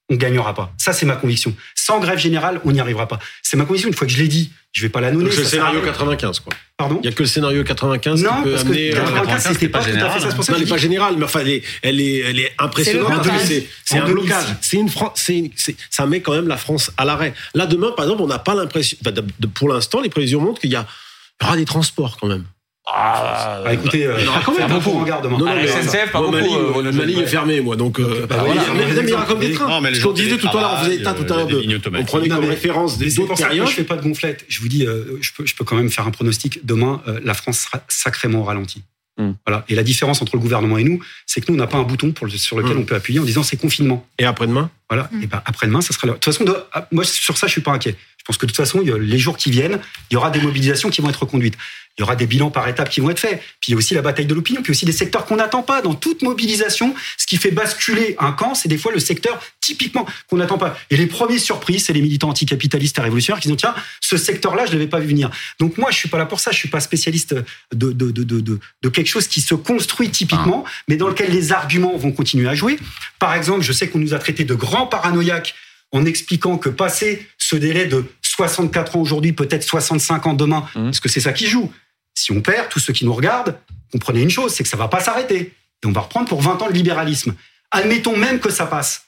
on gagnera pas. Ça, c'est ma conviction. Sans grève générale, on n'y arrivera pas. C'est ma conviction. Une fois que je l'ai dit, je vais pas la ça
c'est le scénario
rien.
95, quoi.
Pardon
Il y a que le scénario 95
Non,
qui peut
parce que
amener. euh,
95, c'était pas, tout à fait ça. C'est pour ça
Non,
que
elle n'est pas générale, mais enfin, elle est, elle est, elle est impressionnante.
C'est
que un
2006.
blocage. C'est une Fran- c'est une- c'est- ça met quand même la France à l'arrêt. Là, demain, par exemple, on n'a pas l'impression. pour l'instant, les prévisions montrent qu'il y, a- il y aura des transports quand même.
Ah,
Bah, écoutez, euh,
Il y aura quand même
un
beaucoup.
demain.
Non, non,
la
mais-
SNCF, pas
ma
beaucoup,
ligne,
euh,
ma ligne est fermée, moi. Donc, euh,
bah,
il y aura comme des trains.
Non, mais les
Ce qu'on disait tout à l'heure, on faisait état tout à l'heure On prenait comme référence des autres périodes.
je fais pas de gonflette. Je vous dis, euh, je, peux, je peux quand même faire un pronostic. Demain, euh, la France sera sacrément au ralenti.
Hmm.
Voilà. Et la différence entre le gouvernement et nous, c'est que nous, on n'a pas un bouton pour le- sur lequel
Hmm.
on peut appuyer en disant c'est confinement.
Et après-demain?
Voilà. Et ben après-demain, ça sera. là. De toute façon, de- ah, moi sur ça, je suis pas inquiet. Je pense que de toute façon, les jours qui viennent, il y aura des mobilisations qui vont être reconduites. Il y aura des bilans par étapes qui vont être faits. Puis il y a aussi la bataille de l'opinion, puis aussi des secteurs qu'on n'attend pas. Dans toute mobilisation, ce qui fait basculer un camp, c'est des fois le secteur typiquement qu'on n'attend pas. Et les premiers surprises, c'est les militants anticapitalistes et révolutionnaires qui disent tiens, ce secteur-là, je ne l'avais pas vu venir. Donc moi, je suis pas là pour ça. Je suis pas spécialiste de de de de, de, de quelque chose qui se construit typiquement, mais dans lequel les arguments vont continuer à jouer. Par exemple, je sais qu'on nous a traité de grands paranoïaques en expliquant que passer ce délai de 64 ans aujourd'hui, peut-être 65 ans demain,
Mhm.
parce que c'est ça qui joue. Si on perd, tous ceux qui nous regardent, comprenez une chose, c'est que ça va pas s'arrêter. Et on va reprendre pour 20 ans de libéralisme. Admettons même que ça passe.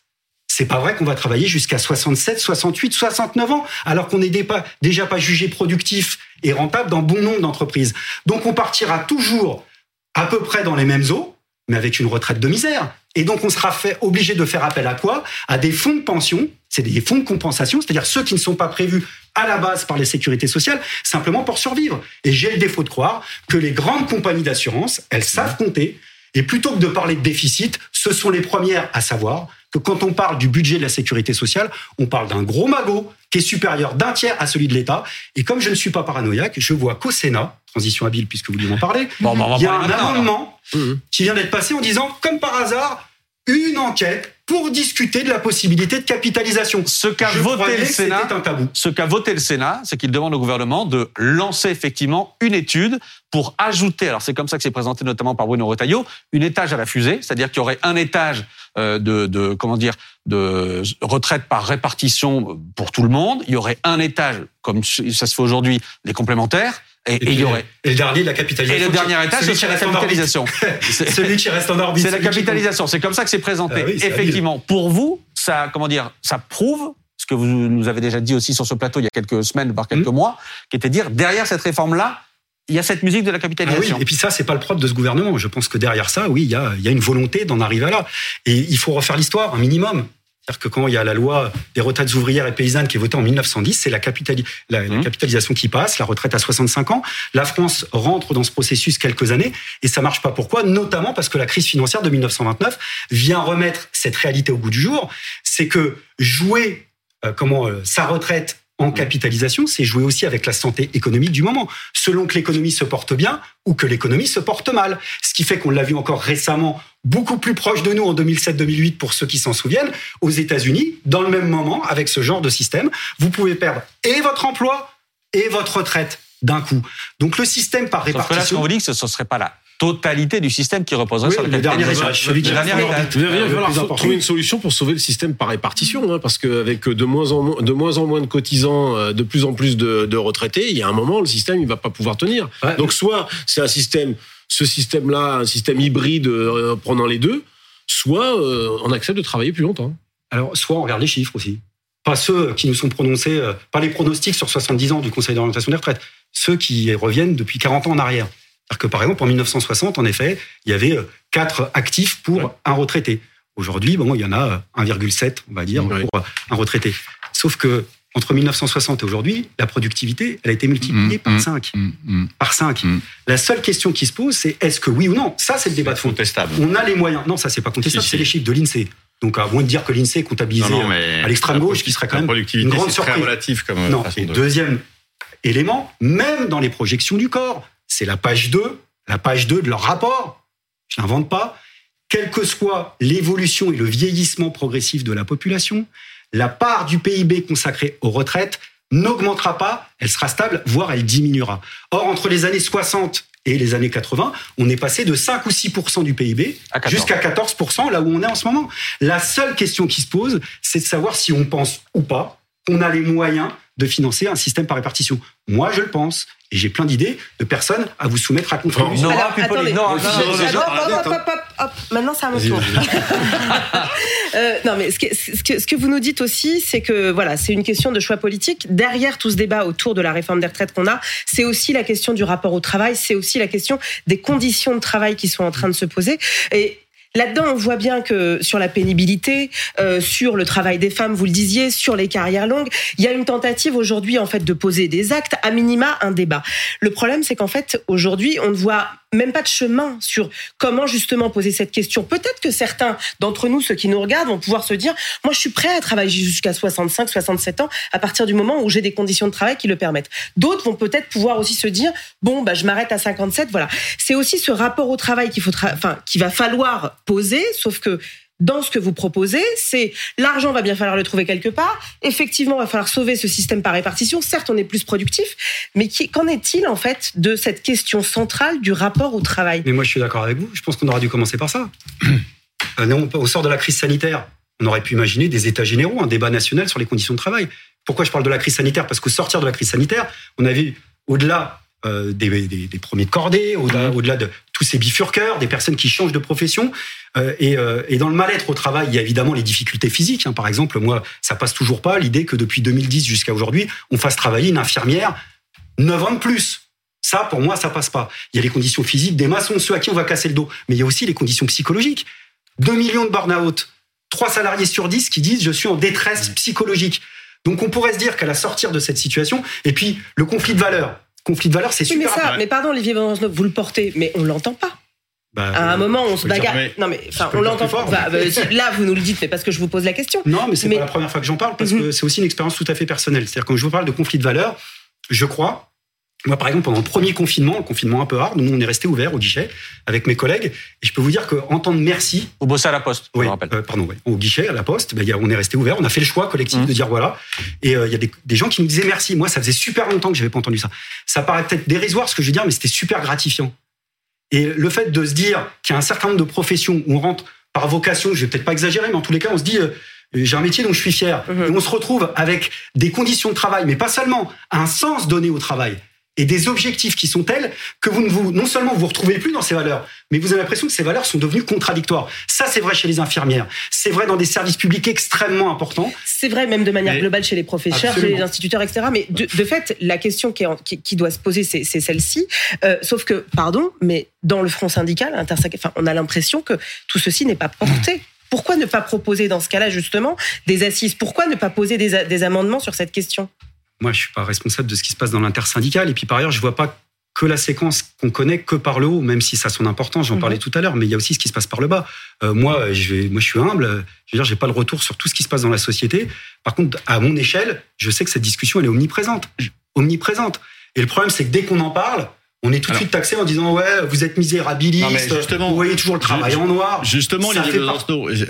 C'est pas vrai qu'on va travailler jusqu'à 67, 68, 69 ans, alors qu'on n'est déjà pas jugé productif et rentable dans bon nombre d'entreprises. Donc on partira toujours à peu près dans les mêmes eaux, mais avec une retraite de misère. Et donc on sera fait, obligé de faire appel à quoi? À des fonds de pension, c'est des fonds de compensation, c'est-à-dire ceux qui ne sont pas prévus à la base par les sécurités sociales, simplement pour survivre. Et j'ai le défaut de croire que les grandes compagnies d'assurance, elles savent compter. Et plutôt que de parler de déficit, ce sont les premières à savoir que quand on parle du budget de la sécurité sociale, on parle d'un gros magot qui est supérieur d'un tiers à celui de l'État. Et comme je ne suis pas paranoïaque, je vois qu'au Sénat, transition habile puisque vous voulez m'en parler,
Bon, bah, on va
il y a un
alors.
amendement
Mhm.
qui vient d'être passé en disant, comme par hasard, une enquête pour discuter de la possibilité de capitalisation.
Ce qu'a voté le Sénat,
c'était un tabou.
ce qu'a voté le Sénat, c'est qu'il demande au gouvernement de lancer effectivement une étude pour ajouter, alors c'est comme ça que c'est présenté notamment par Bruno Retailleau, une étage à la fusée, c'est-à-dire qu'il y aurait un étage euh, de, de comment dire de retraite par répartition pour tout le monde, il y aurait un étage comme ça se fait aujourd'hui des complémentaires et, et il y aurait
Et le dernier de la capitalisation.
et le dernier étage
Celui
ce serait
qui
la capitalisation. C'est-
Celui qui reste en orbite.
c'est la capitalisation. C'est comme ça que c'est présenté.
Ah oui, c'est
Effectivement, pour vous, ça, comment dire, ça prouve ce que vous nous avez déjà dit aussi sur ce plateau il y a quelques semaines, voire quelques
Mm.
mois, qui était de dire derrière cette réforme-là, il y a cette musique de la
Ah oui,
capitalisation.
et puis ça, c'est pas le propre de ce gouvernement. Je pense que derrière ça, oui, il y a, il y a une volonté d'en arriver à là. Et il faut refaire l'histoire, un minimum. C'est-à-dire que quand il y a la loi des retraites ouvrières et paysannes qui est votée en 1910, c'est la, capitali- la, la
Mhm.
capitalisation qui passe, la retraite à 65 ans. La France rentre dans ce processus quelques années et ça marche pas. Pourquoi? Notamment parce que la crise financière de 1929 vient remettre cette réalité au goût du jour. C'est que jouer euh, comment euh, sa retraite en capitalisation, c'est jouer aussi avec la santé économique du moment. Selon que l'économie se porte bien ou que l'économie se porte mal. Ce qui fait qu'on l'a vu encore récemment, beaucoup plus proche de nous en 2007-2008 pour ceux qui s'en souviennent, aux États-Unis, dans le même moment, avec ce genre de système, vous pouvez perdre et votre emploi et votre retraite d'un coup. Donc le système par
Sauf que là, ce qu'on
répartition.
vous dit, que ce ne serait pas la totalité du système qui reposerait
Oui,
sur la
le dernier
capitalisation.
étage, celui qui
Le dernier étage.
falloir faut
important.
trouver une solution pour sauver le système par répartition, hein, parce qu'avec de moins en moins, de moins en moins de cotisants, euh, de plus en plus de, de retraités, il y a un moment le système il va pas pouvoir tenir.
Ouais.
Donc soit c'est un système, ce système-là, un système hybride euh, prenant les deux, soit euh, on accepte de travailler plus longtemps.
Alors, soit on regarde les chiffres aussi. Pas ceux qui nous sont prononcés, euh, pas les pronostics sur 70 ans du Conseil d'orientation des retraites, ceux qui reviennent depuis 40 ans en arrière. C'est-à-dire que par exemple, en 1960, en effet, il y avait euh, quatre actifs pour
Ouais.
un retraité. Aujourd'hui, bon, il y en a euh, 1,7, on va dire,
Ouais.
pour euh, un retraité. Sauf que entre 1960 et aujourd'hui, la productivité, elle a été multipliée
Mmh,
par
mmh.
5.
Mm, mm.
Par 5.
Mmh.
La seule question qui se pose, c'est est-ce que oui ou non? Ça, c'est le débat de fond.
Contestable.
On a les moyens. Non, ça, c'est pas contestable,
Si,
c'est les chiffres de l'INSEE. Donc, à moins de dire que l'INSEE est comptabilisé
Non, non, mais
à l'extrême gauche, qui serait quand même une grande
très
surprise.
relatif comme
Non, et
de.
deuxième élément, même dans les projections du corps, c'est la page 2, la page 2 de leur rapport. Je n'invente pas. Quelle que soit l'évolution et le vieillissement progressif de la population, la part du PIB consacrée aux retraites n'augmentera pas, elle sera stable, voire elle diminuera. Or, entre les années 60 et les années 80, on est passé de 5 ou 6% du PIB jusqu'à 14% là où on est en ce moment. La seule question qui se pose, c'est de savoir si on pense ou pas qu'on a les moyens de financer un système par répartition. Moi, je le pense. Et j'ai plein d'idées de personnes à vous soumettre à contribution.
Alors, attendez, non, non, maintenant c'est à mon tour. euh, non, mais ce que, ce, que, ce que vous nous dites aussi, c'est que voilà, c'est une question de choix politique. Derrière tout ce débat autour de la réforme des retraites qu'on a, c'est aussi la question du rapport au travail, c'est aussi la question des conditions de travail qui sont en train de se poser. Et Là-dedans, on voit bien que sur la pénibilité, euh, sur le travail des femmes, vous le disiez, sur les carrières longues, il y a une tentative aujourd'hui en fait de poser des actes, à minima un débat. Le problème, c'est qu'en fait aujourd'hui, on ne voit même pas de chemin sur comment justement poser cette question. Peut-être que certains d'entre nous, ceux qui nous regardent, vont pouvoir se dire, moi je suis prêt à travailler jusqu'à 65, 67 ans à partir du moment où j'ai des conditions de travail qui le permettent. D'autres vont peut-être pouvoir aussi se dire, bon, bah, je m'arrête à 57, voilà. C'est aussi ce rapport au travail qu'il va falloir poser, sauf que dans ce que vous proposez, c'est l'argent va bien falloir le trouver quelque part. Effectivement, il va falloir sauver ce système par répartition. Certes, on est plus productif, mais qu'en est-il en fait de cette question centrale du rapport au travail?
Mais moi, je suis d'accord avec vous. Je pense qu'on aurait dû commencer par ça. Euh, au sort de la crise sanitaire, on aurait pu imaginer des États généraux, un débat national sur les conditions de travail. Pourquoi je parle de la crise sanitaire? Parce qu'au sortir de la crise sanitaire, on a vu au-delà euh, des, des, des, premiers de cordée, au-delà de tous ces bifurqueurs, des personnes qui changent de profession. Euh, et, euh, et, dans le mal-être au travail, il y a évidemment les difficultés physiques. Hein. Par exemple, moi, ça passe toujours pas l'idée que depuis 2010 jusqu'à aujourd'hui, on fasse travailler une infirmière 9 ans de plus. Ça, pour moi, ça passe pas. Il y a les conditions physiques des maçons, ceux à qui on va casser le dos. Mais il y a aussi les conditions psychologiques. 2 millions de burn-out, 3 salariés sur 10 qui disent je suis en détresse psychologique. Donc on pourrait se dire qu'à la sortir de cette situation, et puis le conflit de valeurs, conflit de valeurs, c'est super.
Mais, ça, mais pardon, Olivier vous le portez, mais on l'entend pas. Bah, à un moment, on se bagarre. Non, mais enfin, on l'entend pas. Bah, bah, là, vous nous le dites, mais parce que je vous pose la question.
Non, mais c'est pas la première fois que j'en parle, parce que mhm. c'est aussi une expérience tout à fait personnelle. C'est-à-dire, quand je vous parle de conflit de valeurs, je crois moi, par exemple, pendant le premier confinement, le confinement un peu hard, nous, on est resté ouvert au guichet avec mes collègues. Et je peux vous dire qu'entendre merci.
Vous bossez à la Poste,
oui,
je rappelle.
Euh, pardon, oui, au guichet, à la Poste, ben, on est resté ouvert. On a fait le choix collectif mmh. de dire voilà. Et euh, il y a des, des, gens qui nous disaient merci. Moi, ça faisait super longtemps que j'avais pas entendu ça. Ça paraît peut-être dérisoire ce que je veux dire, mais c'était super gratifiant. Et le fait de se dire qu'il y a un certain nombre de professions où on rentre par vocation, je vais peut-être pas exagérer, mais en tous les cas, on se dit. Euh, j'ai un métier dont je suis fier. Mmh. Et on se retrouve avec des conditions de travail, mais pas seulement, un sens donné au travail et des objectifs qui sont tels que vous ne vous, non seulement vous vous retrouvez plus dans ces valeurs, mais vous avez l'impression que ces valeurs sont devenues contradictoires. Ça, c'est vrai chez les infirmières. C'est vrai dans des services publics extrêmement importants.
C'est vrai même de manière globale chez les professeurs, chez les instituteurs, etc. Mais de, fait, la question qui, qui, doit se poser, c'est celle-ci. Euh, sauf que, pardon, mais dans le front syndical, enfin, on a l'impression que tout ceci n'est pas porté. Pourquoi ne pas proposer dans ce cas-là justement des assises? Pourquoi ne pas poser des, des amendements sur cette question?
Moi, je suis pas responsable de ce qui se passe dans l'intersyndical. Et puis par ailleurs, je vois pas que la séquence qu'on connaît que par le haut, même si ça a son importance, j'en mhm. parlais tout à l'heure, mais il y a aussi ce qui se passe par le bas. Euh, moi, je vais, moi, je suis humble. Je veux dire, j'ai pas le retour sur tout ce qui se passe dans la société. Par contre, à mon échelle, je sais que cette discussion, elle est omniprésente, omniprésente. Et le problème, c'est que dès qu'on en parle, on est tout de suite taxé en disant ouais, vous êtes misérabiliste, vous voyez toujours le travail en noir.
Justement,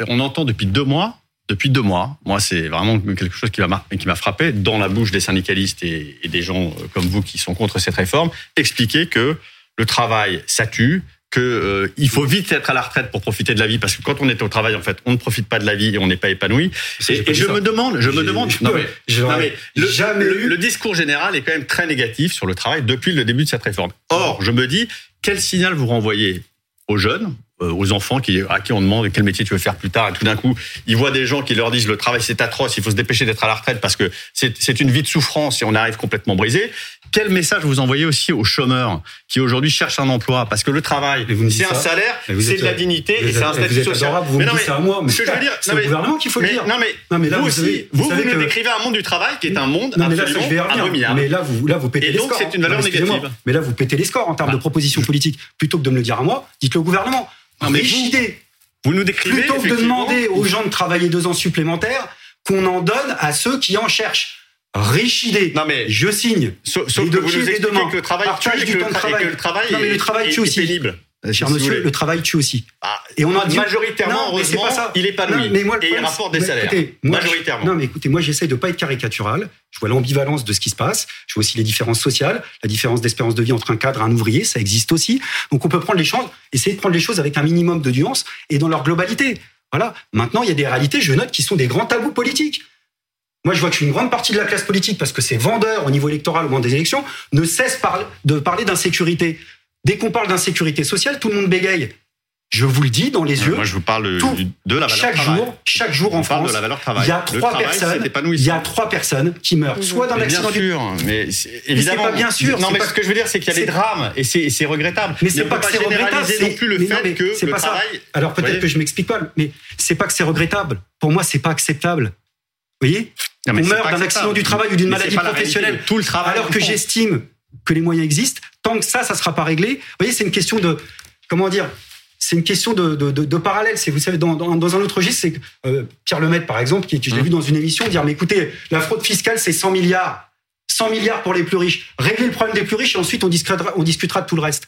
on entend depuis deux mois depuis deux mois. Moi, c'est vraiment quelque chose qui m'a qui m'a frappé dans la bouche des syndicalistes et, des gens euh, comme vous qui sont contre cette réforme, expliquer que le travail ça tue, que euh, il faut vite être à la retraite pour profiter de la vie parce que quand on est au travail en fait on ne profite pas de la vie et on n'est pas épanoui. Et, je me demande je me demande non mais, le, jamais le, discours général est quand même très négatif sur le travail depuis le début de cette réforme. Or je me dis quel signal vous renvoyez aux jeunes aux enfants qui, à qui on demande quel métier tu veux faire plus tard. Et tout d'un coup, ils voient des gens qui leur disent le travail c'est atroce, il faut se dépêcher d'être à la retraite parce que c'est une vie de souffrance et on arrive complètement brisé. Quel message vous envoyez aussi aux chômeurs qui aujourd'hui cherchent un emploi? Parce que le travail, c'est un salaire, c'est de la dignité et c'est un statut social.
Adorable, vous mais non, mais, à moi, mais je veux dire, c'est le gouvernement qu'il faut le dire.
Non mais, non, mais là, vous, aussi, vous, vous, nous décrivez un monde du travail qui est un monde non, mais absolument abominable.
Mais là, vous, là, vous pétez
et
les
donc, c'est une valeur négative.
Mais là, vous pétez les scores en termes de bah. propositions politiques. Plutôt que de me le dire à moi, dites-le au gouvernement. Non, mais
Vous, nous décrivez.
Plutôt que de demander aux gens de travailler deux ans supplémentaires, qu'on en donne à ceux qui en cherchent. Riche idée. Non mais je signe.
Sauf, que vous nous expliquez que le travail tue et que, le travail,
non mais le travail tue aussi.
pénible.
Cher monsieur, le travail tue aussi.
Ah,
Et on a dit
majoritairement,
Non,
heureusement,
pas ça.
il épanouit.
Non, mais moi,
et il rapporte des salaires.
écoutez, moi,
majoritairement.
Non, mais écoutez, moi, j'essaie de pas être caricatural. Je vois l'ambivalence de ce qui se passe. Je vois aussi les différences sociales, la différence d'espérance de vie entre un cadre et un ouvrier, ça existe aussi. Donc, on peut prendre les choses, essayer de prendre les choses avec un minimum de nuance et dans leur globalité. Voilà. Maintenant, il y a des réalités, je note, qui sont des grands tabous politiques. Moi, je vois qu'une grande partie de la classe politique, parce que c'est vendeur au niveau électoral au moment des élections, ne cesse de parler d'insécurité. Dès qu'on parle d'insécurité sociale, tout le monde bégaye. Je vous le dis dans les yeux.
Moi, je vous parle
tout-
du- de la valeur
chaque
travail.
jour, chaque jour en
On
France,
de la valeur travail.
il y a trois
travail,
personnes. Il y a trois personnes qui meurent, soit dans
Mais bien
l'accident du
sûr, mais évidemment.
pas bien sûr,
Non, mais
pas-
ce que je veux dire, c'est qu'il y a des drames et c'est et c'est regrettable.
Mais c'est pas
peut
que c'est regrettable.
non plus le
mais non,
fait
mais
que le
pas ça.
travail.
Alors peut-être que je m'explique pas, mais c'est pas que c'est regrettable. Pour moi, c'est pas acceptable. Vous voyez
Non, mais
On meurt
pas
d'un accident du travail ou d'une
Mais
maladie
pas
professionnelle.
Tout le travail.
Alors que j'estime que les moyens existent, tant que ça, ça sera pas réglé. Vous voyez, c'est une question de comment dire. C'est une question de, de, de, de parallèle. C'est vous savez dans, dans, dans un autre registre, c'est euh, Pierre Lemaitre par exemple, qui je l'ai
Mmh.
vu dans une émission dire mais écoutez, la fraude fiscale c'est 100 milliards, 100 milliards pour les plus riches. Réglez le problème des plus riches et ensuite on discutera, on discutera de tout le reste.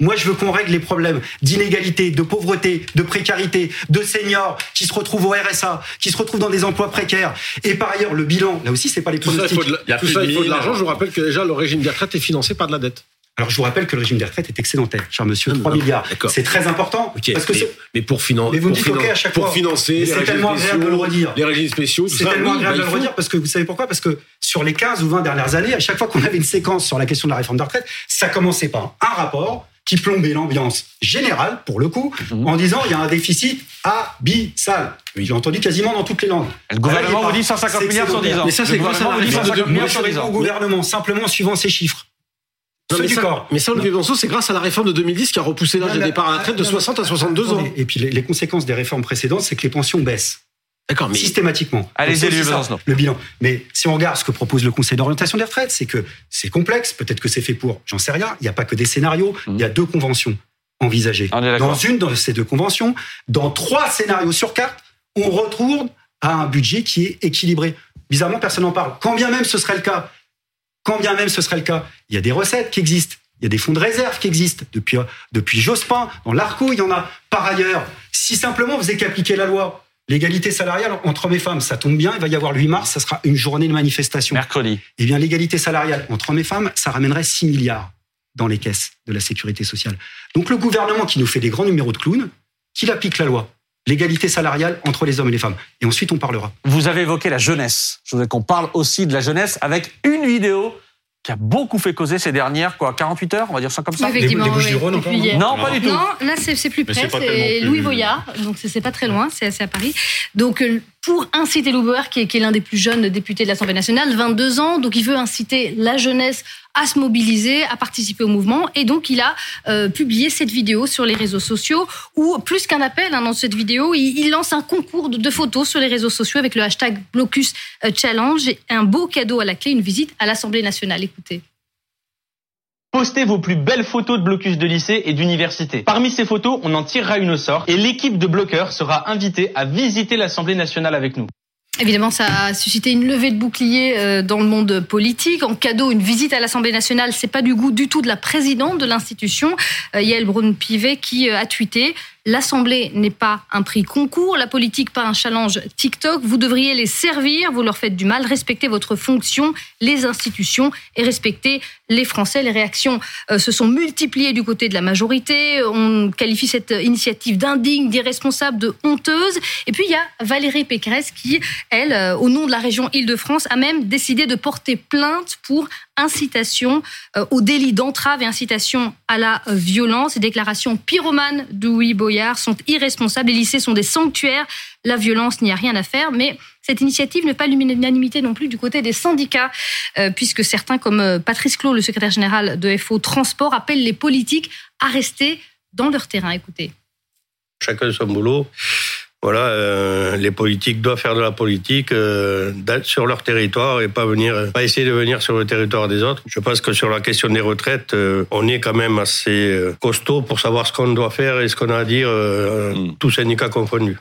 Moi, je veux qu'on règle les problèmes d'inégalité, de pauvreté, de précarité, de seniors qui se retrouvent au RSA, qui se retrouvent dans des emplois précaires. Et par ailleurs, le bilan, là aussi, c'est pas les
Tout
pronostics.
faut de, la-
Il y a
tout
plus
ça,
de
il faut de l'argent. Je vous rappelle que déjà, le régime des retraites est financé par de la dette.
Alors, je vous rappelle que le régime des retraites est excédentaire, cher monsieur,
Ah,
3
non,
milliards. C'est très important.
Ok,
Parce que
mais, pour, finan-
Mais vous me
pour,
dites OK
finan-
à chaque
pour
fois.
financer
Mais
les
c'est
régimes
tellement agréable de le
spéciaux,
redire.
les régimes spéciaux,
C'est
ça,
tellement
oui,
agréable
bah,
de
il
le redire parce que vous savez pourquoi? Parce que sur les 15 ou 20 dernières années, à chaque fois qu'on avait une séquence sur la question de la réforme des retraites, ça commençait par un rapport qui plombait l'ambiance générale, pour le coup,
Mhm.
en disant il y a un déficit abyssal. J'ai entendu quasiment dans toutes les langues.
Le gouvernement vous dit 150
c'est
milliards sur 10 ans.
Mais ça, c'est grâce à
gouvernement
la
vous dit
réforme de
150 milliards sur
Moi,
10
je
ans.
au gouvernement, simplement en suivant ces chiffres.
Non, mais,
du
ça,
corps.
mais ça, Olivier c'est grâce à la réforme de 2010 qui a repoussé l'âge de départ à la retraite de
non, mais-
60 à 62 ans.
Et puis les, conséquences des réformes précédentes, c'est que les pensions baissent
D'accord, mais
systématiquement.
Allez-y.
Le bilan. Mais si on regarde ce que propose le Conseil d'orientation des retraites, c'est que c'est complexe. Peut-être que c'est fait pour, j'en sais rien. Il n'y a pas que des scénarios. Il y a deux conventions envisagées.
On est d'accord.
Dans une de ces deux conventions, dans trois scénarios sur quatre, on retourne à un budget qui est équilibré. Bizarrement, personne n'en parle. Quand bien même ce serait le cas, quand bien même ce serait le cas, il y a des recettes qui existent. Il y a des fonds de réserve qui existent. Depuis, depuis Jospin, dans l'ARCO, il y en a. Par ailleurs, si simplement vous faisiez qu'appliquer la loi, l'égalité salariale entre hommes et femmes, ça tombe bien, il va y avoir le 8 mars, ça sera une journée de manifestation.
Mercredi.
Eh bien, l'égalité salariale entre hommes et femmes, ça ramènerait 6 milliards dans les caisses de la sécurité sociale. Donc le gouvernement qui nous fait des grands numéros de clown, qu'il applique la loi. L'égalité salariale entre les hommes et les femmes. Et ensuite, on parlera.
Vous avez évoqué la jeunesse. Je voudrais qu'on parle aussi de la jeunesse avec une vidéo qui a beaucoup fait causer ces dernières quoi 48 heures, on va dire ça comme ça.
Effectivement,
les
oui,
encore, non.
Non, pas du tout.
Non, là c'est c'est plus près,
c'est
Louis Boyard, donc c'est pas très loin, c'est c'est à Paris. Donc euh, pour inciter Boyard, qui est, l'un des plus jeunes députés de l'Assemblée nationale, 22 ans, donc il veut inciter la jeunesse à se mobiliser, à participer au mouvement, et donc il a euh, publié cette vidéo sur les réseaux sociaux où plus qu'un appel hein, dans cette vidéo, il, lance un concours de, de photos sur les réseaux sociaux avec le hashtag Blocus euh, Challenge, et un beau cadeau à la clé, une visite à l'Assemblée nationale. Écoutez.
Postez vos plus belles photos de blocus de lycée et d'université. Parmi ces photos, on en tirera une au sort et l'équipe de bloqueurs sera invitée à visiter l'Assemblée nationale avec nous.
Évidemment, ça a suscité une levée de boucliers euh, dans le monde politique. En cadeau, une visite à l'Assemblée nationale, c'est pas du goût du tout de la présidente de l'institution, euh, Yael Braun-Pivet, qui euh, a tweeté L'Assemblée n'est pas un prix concours, la politique pas un challenge TikTok. Vous devriez les servir, vous leur faites du mal. Respectez votre fonction, les institutions et respectez les Français. Les réactions euh, se sont multipliées du côté de la majorité. On qualifie cette initiative d'indigne, d'irresponsable, de honteuse. Et puis il y a Valérie Pécresse qui, elle, euh, au nom de la région Île-de-France, a même décidé de porter plainte pour incitation euh, au délit d'entrave et incitation à la euh, violence. Les déclarations pyromanes Louis Boyard sont irresponsables. Les lycées sont des sanctuaires. La violence, n'y a rien à faire. Mais cette initiative n'est pas l'unanimité non plus du côté des syndicats, euh, puisque certains, comme Patrice Clot, le secrétaire général de FO Transport, appellent les politiques à rester dans leur terrain. Écoutez.
chacun son boulot. Voilà, euh, les politiques doivent faire de la politique euh, sur leur territoire et pas venir, euh, pas essayer de venir sur le territoire des autres. Je pense que sur la question des retraites, euh, on est quand même assez euh, costaud pour savoir ce qu'on doit faire et ce qu'on a à dire, euh, tous syndicats confondus.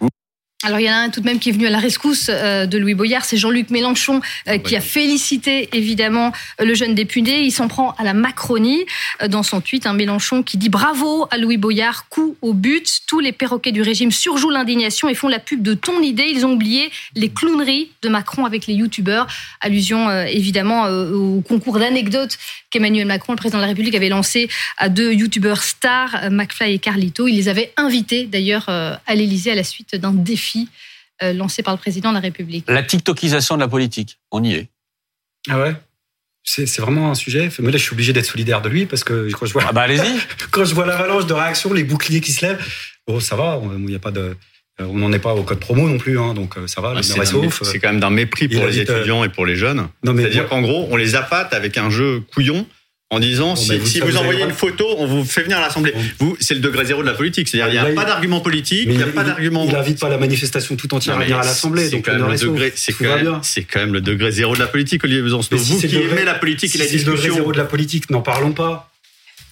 Alors il y en a un tout de même qui est venu à la rescousse euh, de Louis Boyard, c'est Jean-Luc Mélenchon euh, qui a félicité évidemment euh, le jeune député. Il s'en prend à la Macronie dans son tweet. Un Mélenchon qui dit bravo à Louis Boyard, coup au but. Tous les perroquets du régime surjouent l'indignation et font la pub de ton idée. Ils ont oublié les clowneries de Macron avec les youtubeurs. Allusion évidemment au concours d'anecdotes qu'Emmanuel Macron, le président de la République, avait lancé à deux youtubeurs stars, McFly et Carlito. Il les avait invités d'ailleurs à l'Élysée à la suite d'un défi euh, lancé par le président de la République.
La TikTokisation de la politique, on y est.
Ah ouais? C'est vraiment un sujet? Moi, là, je suis obligé d'être solidaire de lui parce que quand je vois,
ah bah allez-y.
quand je vois l'avalanche de réactions, les boucliers qui se lèvent, bon, ça va. Il n'y a pas de, on n'en est pas au code promo non plus, hein, donc euh, ça va.
Ah, c'est quand même d'un mépris pour les euh, étudiants et pour les jeunes. C'est-à-dire qu'en gros, on les appâte avec un jeu couillon en disant si, vous, si vous envoyez une photo, on vous fait venir à l'Assemblée. Vous, c'est le degré zéro de la politique. C'est-à-dire, il n'y a pas d'argument politique, il n'y a pas d'argument.
Il n'invite pas la manifestation tout entière à venir à l'Assemblée.
C'est quand, même le degré, c'est quand, même le degré zéro de la politique, Olivier Besançon. vous qui aimez la politique et la discussion.
C'est le degré zéro de la politique, n'en parlons pas.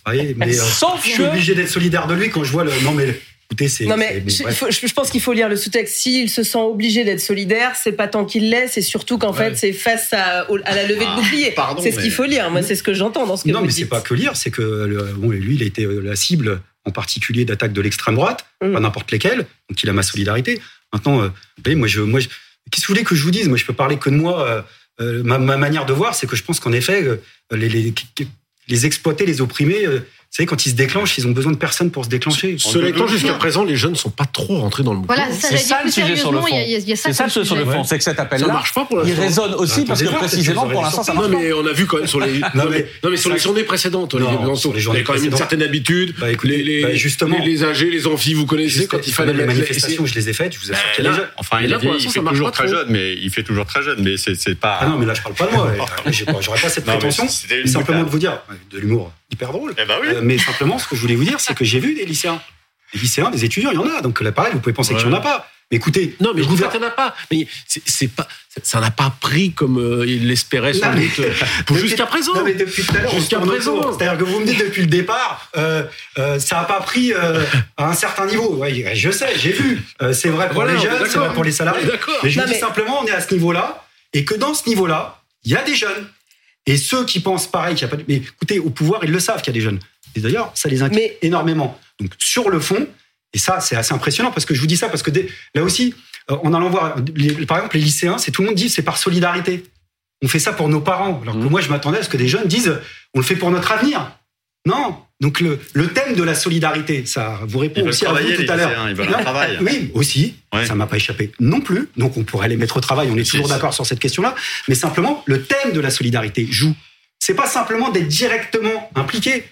Voyez, mais euh, Sauf je suis obligé d'être solidaire de lui quand je vois le. Non mais
non mais je, pense qu'il faut lire le sous-texte. S'il se sent obligé d'être solidaire, c'est pas tant qu'il l'est, c'est surtout qu'en fait c'est face à, la levée de ah, bouclier. C'est ce qu'il faut lire. Moi, c'est ce que j'entends dans ce que
non,
vous
mais c'est pas que lire, c'est que bon, lui, il a été euh, la cible en particulier d'attaques de l'extrême droite, mmh. pas n'importe lesquelles. Donc il a ma solidarité. Maintenant, euh, moi, je, moi, qu'est-ce que vous voulez que je vous dise? Moi, je peux parler que de moi. Euh, ma, manière de voir, c'est que je pense qu'en effet, les, les, les, exploiter, les opprimer vous savez, quand ils se déclenchent, ils ont besoin de personne pour se déclencher.
Cela étant, jusqu'à présent, les jeunes ne sont pas trop rentrés dans le mouvement.
Voilà,
c'est ça le sujet sur le fond. C'est ça le sujet sur le fond. C'est que cet appel-là, marche pas pour il résonne aussi parce que précisément, pour l'instant, ça marche
pas. Non, mais on a vu quand même sur les, non, mais, sur les journées précédentes, Olivier Besançon, il y a quand même une certaine habitude.
Bah, les, bah, justement,
les AG, les amphis, vous connaissez quand il fallait
les manifestations, je les ai fait, je vous assure qu'il
est jeune. Enfin, il fait toujours très jeune, mais il fait toujours très jeune, mais c'est pas.
Ah non, mais là, je parle pas de moi. J'aurais pas cette prétention. Simplement de vous dire, de l'humour hyper drôle.
Eh ben
mais simplement, ce que je voulais vous dire, c'est que j'ai vu des lycéens. Des lycéens, des étudiants, il y en a. Donc là, pareil, vous pouvez penser qu'il n'y en a pas. Mais écoutez,
non, mais je vous en a pas. Mais c'est pas, ça n'a pas pris comme euh, il l'espérait sans doute euh, jusqu'à présent.
Non, mais depuis tout à l'heure, jusqu'à présent. C'est-à-dire que vous me dites depuis le départ, euh, ça n'a pas pris à un certain niveau. Ouais, je sais, j'ai vu. c'est vrai pour les jeunes, c'est vrai pour les salariés. Mais je vous dis simplement, on est à ce niveau-là, et que dans ce niveau-là, il y a des jeunes et ceux qui pensent pareil, qu'il n'y a pas de... Mais écoutez, au pouvoir, ils le savent qu'il y a des jeunes. Et d'ailleurs, ça les inquiète énormément. Donc, sur le fond, et ça, c'est assez impressionnant parce que je vous dis ça parce que là aussi, euh, en allant voir, par exemple, les lycéens, c'est tout le monde dit c'est par solidarité. On fait ça pour nos parents. Alors que mmh. moi, je m'attendais à ce que des jeunes disent on le fait pour notre avenir. Non. Donc le, le thème de la solidarité, ça vous répond aussi à vous tout à l'heure.
Ils veulent un travail.
Oui, aussi. Ça m'a pas échappé non plus. Donc on pourrait les mettre au travail. On est toujours d'accord sur cette question-là. Mais simplement, le thème de la solidarité joue. C'est pas simplement d'être directement impliqué.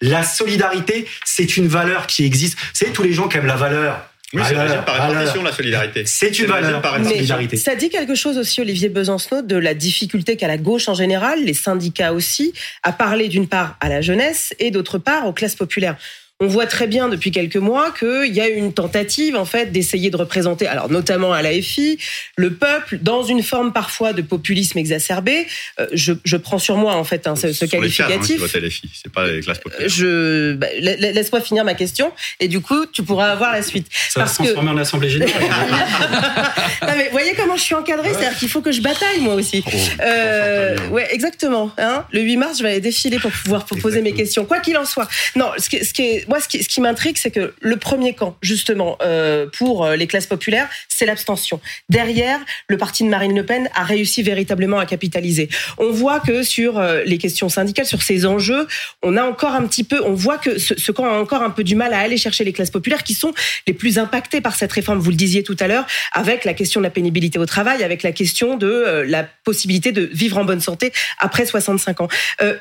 La solidarité, c'est une valeur qui existe. C'est tous les gens qui aiment la valeur.
Oui, c'est par répartition, la solidarité.
C'est une valeur par solidarité.
Ça dit quelque chose aussi, Olivier Besancenot, de la difficulté qu'a la gauche en général, les syndicats aussi, à parler d'une part à la jeunesse et d'autre part aux classes populaires on voit très bien depuis quelques mois qu'il y a une tentative en fait d'essayer de représenter, alors notamment à l'AFI, le peuple dans une forme parfois de populisme exacerbé. Euh, je, je, prends sur moi en fait hein, ce, ce
hein,
qualificatif.
c'est pas les classes populaires.
Je bah, laisse-moi finir ma question et du coup tu pourras avoir la suite.
Ça va se transformer en assemblée générale.
non, mais voyez comment je suis encadré, c'est-à-dire qu'il faut que je bataille moi aussi. Oh, euh, ouais, exactement. Hein le 8 mars, je vais aller défiler pour pouvoir poser mes questions. Quoi qu'il en soit. Non, ce qui, ce qui est moi, ce qui, m'intrigue, c'est que le premier camp, justement, euh, pour euh, les classes populaires, c'est l'abstention. Derrière, le parti de Marine Le Pen a réussi véritablement à capitaliser. On voit que sur euh, les questions syndicales, sur ces enjeux, on a encore un petit peu, on voit que ce, camp a encore un peu du mal à aller chercher les classes populaires qui sont les plus impactées par cette réforme. Vous le disiez tout à l'heure, avec la question de la pénibilité au travail, avec la question de la possibilité de vivre en bonne santé après 65 ans.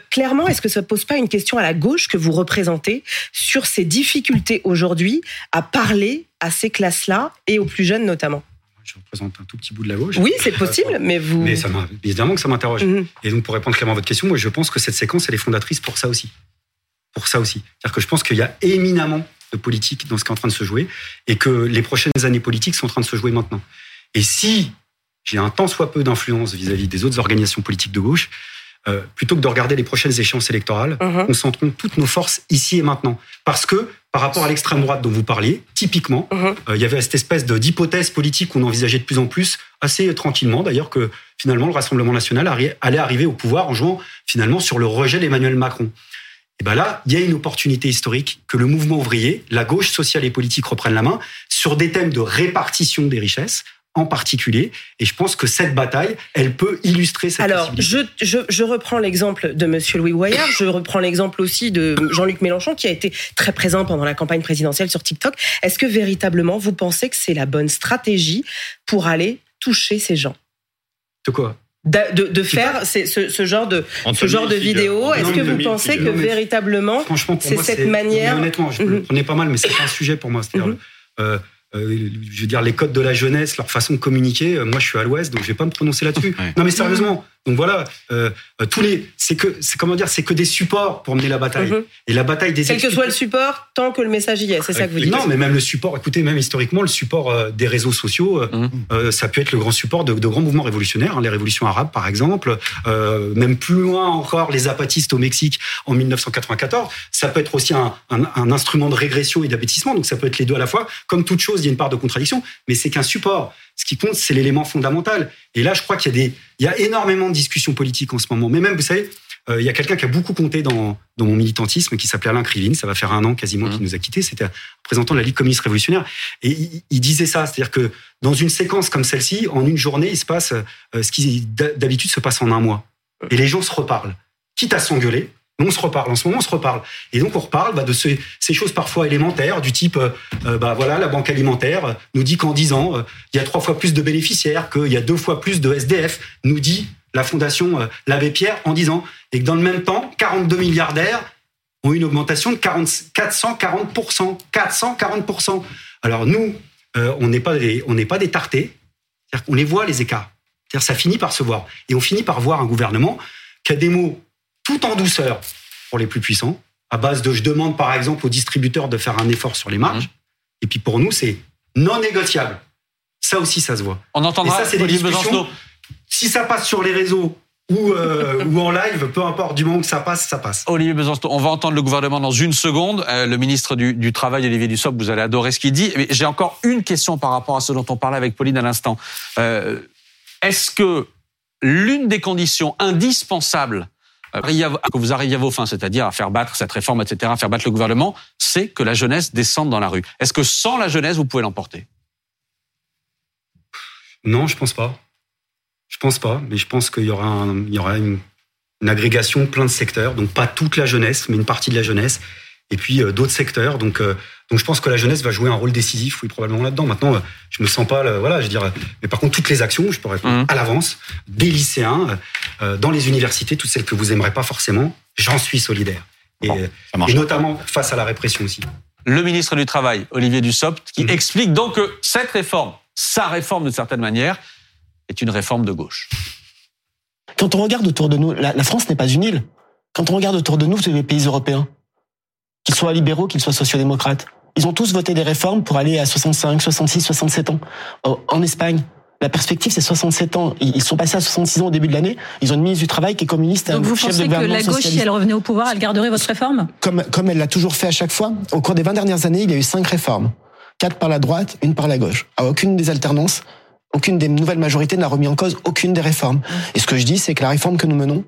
clairement, est-ce que ça pose pas une question à la gauche que vous représentez sur ces difficultés aujourd'hui à parler à ces classes-là et aux plus jeunes notamment
je représente un tout petit bout de la gauche.
Oui, c'est possible, mais vous.
Mais ça évidemment que ça m'interroge. Mhm. Et donc, pour répondre clairement à votre question, moi, je pense que cette séquence, elle est fondatrice pour ça aussi. Pour ça aussi. C'est-à-dire que je pense qu'il y a éminemment de politique dans ce qui est en train de se jouer et que les prochaines années politiques sont en train de se jouer maintenant. Et si j'ai un tant soit peu d'influence vis-à-vis des autres organisations politiques de gauche, euh, plutôt que de regarder les prochaines échéances électorales,
Mhm.
concentrons toutes nos forces ici et maintenant. Parce que par rapport à l'extrême droite dont vous parliez, typiquement,
Mhm.
euh, il y avait cette espèce d'hypothèse politique qu'on envisageait de plus en plus, assez tranquillement d'ailleurs, que finalement le Rassemblement national arri- allait arriver au pouvoir en jouant finalement sur le rejet d'Emmanuel Macron. Et ben là, il y a une opportunité historique que le mouvement ouvrier, la gauche sociale et politique reprennent la main sur des thèmes de répartition des richesses en particulier. Et je pense que cette bataille, elle peut illustrer cette
Alors, je, je, je reprends l'exemple de Monsieur Louis Boyard, je reprends l'exemple aussi de Jean-Luc Mélenchon, qui a été très présent pendant la campagne présidentielle sur TikTok. Est-ce que véritablement, vous pensez que c'est la bonne stratégie pour aller toucher ces gens?
De quoi?
De, de, de faire ce, ce genre de, ce genre de vidéos Est-ce que vous pensez que véritablement,
Franchement, pour
c'est
moi,
cette manière
honnêtement, je
Mhm.
le prenais pas mal, mais c'est un sujet pour moi. C'est-à-dire, euh, euh, je veux dire, les codes de la jeunesse, leur façon de communiquer. euh, moi, je suis à l'Ouest, donc je vais pas me prononcer là-dessus.
Ouais.
Non, mais sérieusement. Donc voilà, euh, tous les, c'est que, c'est comment dire, c'est que des supports pour mener la bataille.
Mhm.
Et la bataille des
quel que soit le support, tant que le message y est, c'est ça que vous dites
Non, mais même le support, écoutez, même historiquement, le support euh, des réseaux sociaux, euh,
Mhm.
euh, ça peut être le grand support de, de grands mouvements révolutionnaires, hein, les révolutions arabes par exemple, euh, même plus loin encore, les zapatistes au Mexique en 1994. Ça peut être aussi un, un- un instrument de régression et d'abêtissement, donc ça peut être les deux à la fois. Comme toute chose, il y a une part de contradiction, mais c'est qu'un support. Ce qui compte, c'est l'élément fondamental. Et là, je crois qu'il y a des, il y a énormément de discussions politiques en ce moment. Mais même, vous savez, euh, il y a quelqu'un qui a beaucoup compté dans, dans mon militantisme, qui s'appelait Alain Krivine. Ça va faire un an quasiment qu'il nous a quittés. C'était un représentant de la Ligue communiste révolutionnaire. Et il, il disait ça, c'est-à-dire que dans une séquence comme celle-ci, en une journée, il se passe euh, ce qui d'habitude se passe en un mois. Et les gens se reparlent, quitte à s'engueuler. On se reparle. En ce moment, on se reparle. Et donc, on reparle bah, de ces, ces choses parfois élémentaires, du type, euh, euh, bah voilà, la banque alimentaire nous dit qu'en 10 ans, euh, il y a trois fois plus de bénéficiaires, qu'il y a deux fois plus de SDF, nous dit la fondation euh, L'Abbé Pierre en 10 ans. Et que dans le même temps, 42 milliardaires ont une augmentation de 40, 440%. 440%. Alors nous, on n'est pas des, on pas des tartés. C'est-à-dire les voit, les écarts. Ça finit par se voir. Et on finit par voir un gouvernement qui a des mots tout en douceur pour les plus puissants, à base de je demande par exemple aux distributeurs de faire un effort sur les marges. Et puis pour nous, c'est non négociable. Ça aussi, ça se voit.
On entendra
Et ça, c'est des discussions. Si ça passe sur les réseaux ou, euh, ou en live, peu importe, du moment que ça passe, ça passe.
Olivier Besancenot, on va entendre le gouvernement dans une seconde. Euh, le ministre du, du Travail, Olivier Dussopt, vous allez adorer ce qu'il dit. Mais j'ai encore une question par rapport à ce dont on parlait avec Pauline à l'instant. Euh, Est-ce que l'une des conditions indispensables que vous arriviez à vos fins, c'est-à-dire à faire battre cette réforme, etc., à faire battre le gouvernement, c'est que la jeunesse descende dans la rue. Est-ce que sans la jeunesse, vous pouvez l'emporter?
Non, je pense pas. Je pense pas, mais je pense qu'il y aura, une, une agrégation plein de secteurs, donc pas toute la jeunesse, mais une partie de la jeunesse, et puis euh, d'autres secteurs. Donc, euh, donc je pense que la jeunesse va jouer un rôle décisif, oui, probablement là-dedans. Maintenant, euh, je me sens pas, le- voilà, je veux dire, euh, mais par contre, toutes les actions, je peux répondre
Mhm.
à l'avance, des lycéens, euh, dans les universités, toutes celles que vous aimerez pas forcément, j'en suis solidaire. Et,
Bon, ça marche.
et notamment face à la répression aussi.
le ministre du Travail, Olivier Dussopt, qui
Mhm.
explique donc que cette réforme, sa réforme d'une certaine manière, est une réforme de gauche.
Quand on regarde autour de nous, la, la France n'est pas une île. Quand on regarde autour de nous, c'est les pays européens, qu'ils soient libéraux, qu'ils soient sociodémocrates. Ils ont tous voté des réformes pour aller à 65, 66, 67 ans. En- En Espagne, la perspective, c'est 67 ans. Ils sont passés à 66 ans au début de l'année. Ils ont une ministre du Travail qui est communiste,
Donc
un
vous
chef de
pensez que
gouvernement
la gauche, si elle revenait au pouvoir, elle garderait votre réforme?
Comme, comme elle l'a toujours fait à chaque fois, au cours des 20 dernières années, il y a eu cinq réformes. Quatre par la droite, une par la gauche. À aucune des alternances, aucune des nouvelles majorités n'a remis en cause aucune des réformes. Et ce que je dis, c'est que la réforme que nous menons,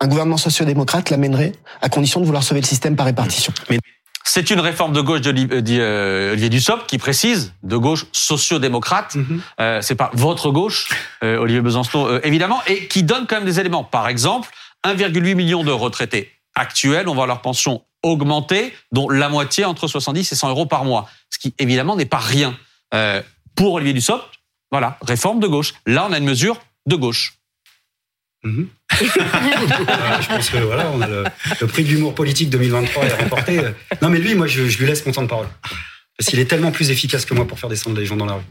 un gouvernement sociodémocrate l'amènerait à condition de vouloir sauver le système par répartition. Mais
C'est une réforme de gauche Li- euh, euh, Olivier Dussopt qui précise de gauche sociodémocrate. Euh, c'est pas votre gauche, euh, Olivier euh, évidemment, et qui donne quand même des éléments. Par exemple, 1,8 million de retraités actuels, on voit leur pension augmenter, dont la moitié entre 70 et 100 euros par mois, ce qui évidemment n'est pas rien. Pour Olivier Dussopt, voilà, réforme de gauche. Là, on a une mesure de gauche.
Mhm. Voilà, je pense que voilà, on a le, le prix de l'humour politique 2023 est remporté. Non, mais lui, moi, je, je lui laisse mon temps de parole. Parce qu'il est tellement plus efficace que moi pour faire descendre les gens dans la rue.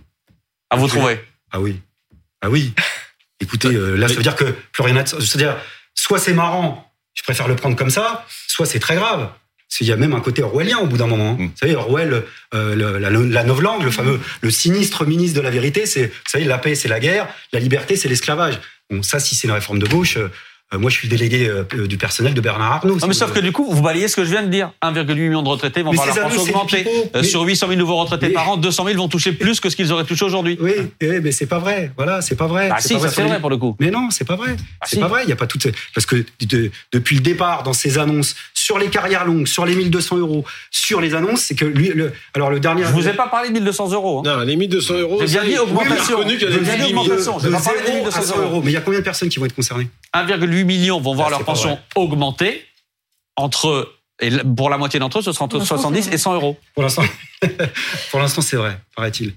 À vous trouver.
Ah oui. Ah oui. Écoutez, euh, là, ça veut dire que plus rien à... C'est-à-dire, soit c'est marrant, je préfère le prendre comme ça, soit c'est très grave. Qu'il y a même un côté orwellien au bout d'un moment. hein. Vous savez, Orwell, euh, le- la, la novlangue, le fameux, le sinistre ministre de la vérité, c'est, vous savez, la paix, c'est la guerre, la liberté, c'est l'esclavage. Bon, ça, si c'est une réforme de gauche, euh, Euh, moi, je suis le délégué euh, du personnel de Bernard Arnault.
Non, mais sauf que du coup, vous balayez ce que je viens de dire. 1,8 million de retraités vont voir leur pension
c'est
augmenter. Euh, Sur 800 000 nouveaux retraités
Mais-
par an, 200 000 vont toucher plus que ce qu'ils auraient touché aujourd'hui.
Oui, eh, mais c'est pas vrai. Voilà, c'est pas vrai.
Ah
C'est
si,
pas
ça
sur
c'est vrai pour le coup.
Mais non, c'est pas vrai. c'est
si.
pas vrai. Il y a pas toutes ces- parce que de- depuis le départ dans ces annonces sur les carrières longues, sur les 1200 euros, sur les annonces, c'est que lui, le, alors le dernier.
Je vous ai pas parlé de 1200 euros. hein.
Non, les 1200 euros.
J'ai bien dit augmentation.
Oui, qu'il y a
J'ai
des
bien dit
limites.
augmentation.
De
pas parlé des
0 à
1200
100
euros.
euros. Mais il y a combien de personnes qui vont être concernées?
1,8 million vont voir
Ça,
leur pension augmenter. Entre, et pour la moitié d'entre eux, ce sera entre 70 et 100 euros.
Pour l'instant, pour l'instant, c'est vrai, paraît-il.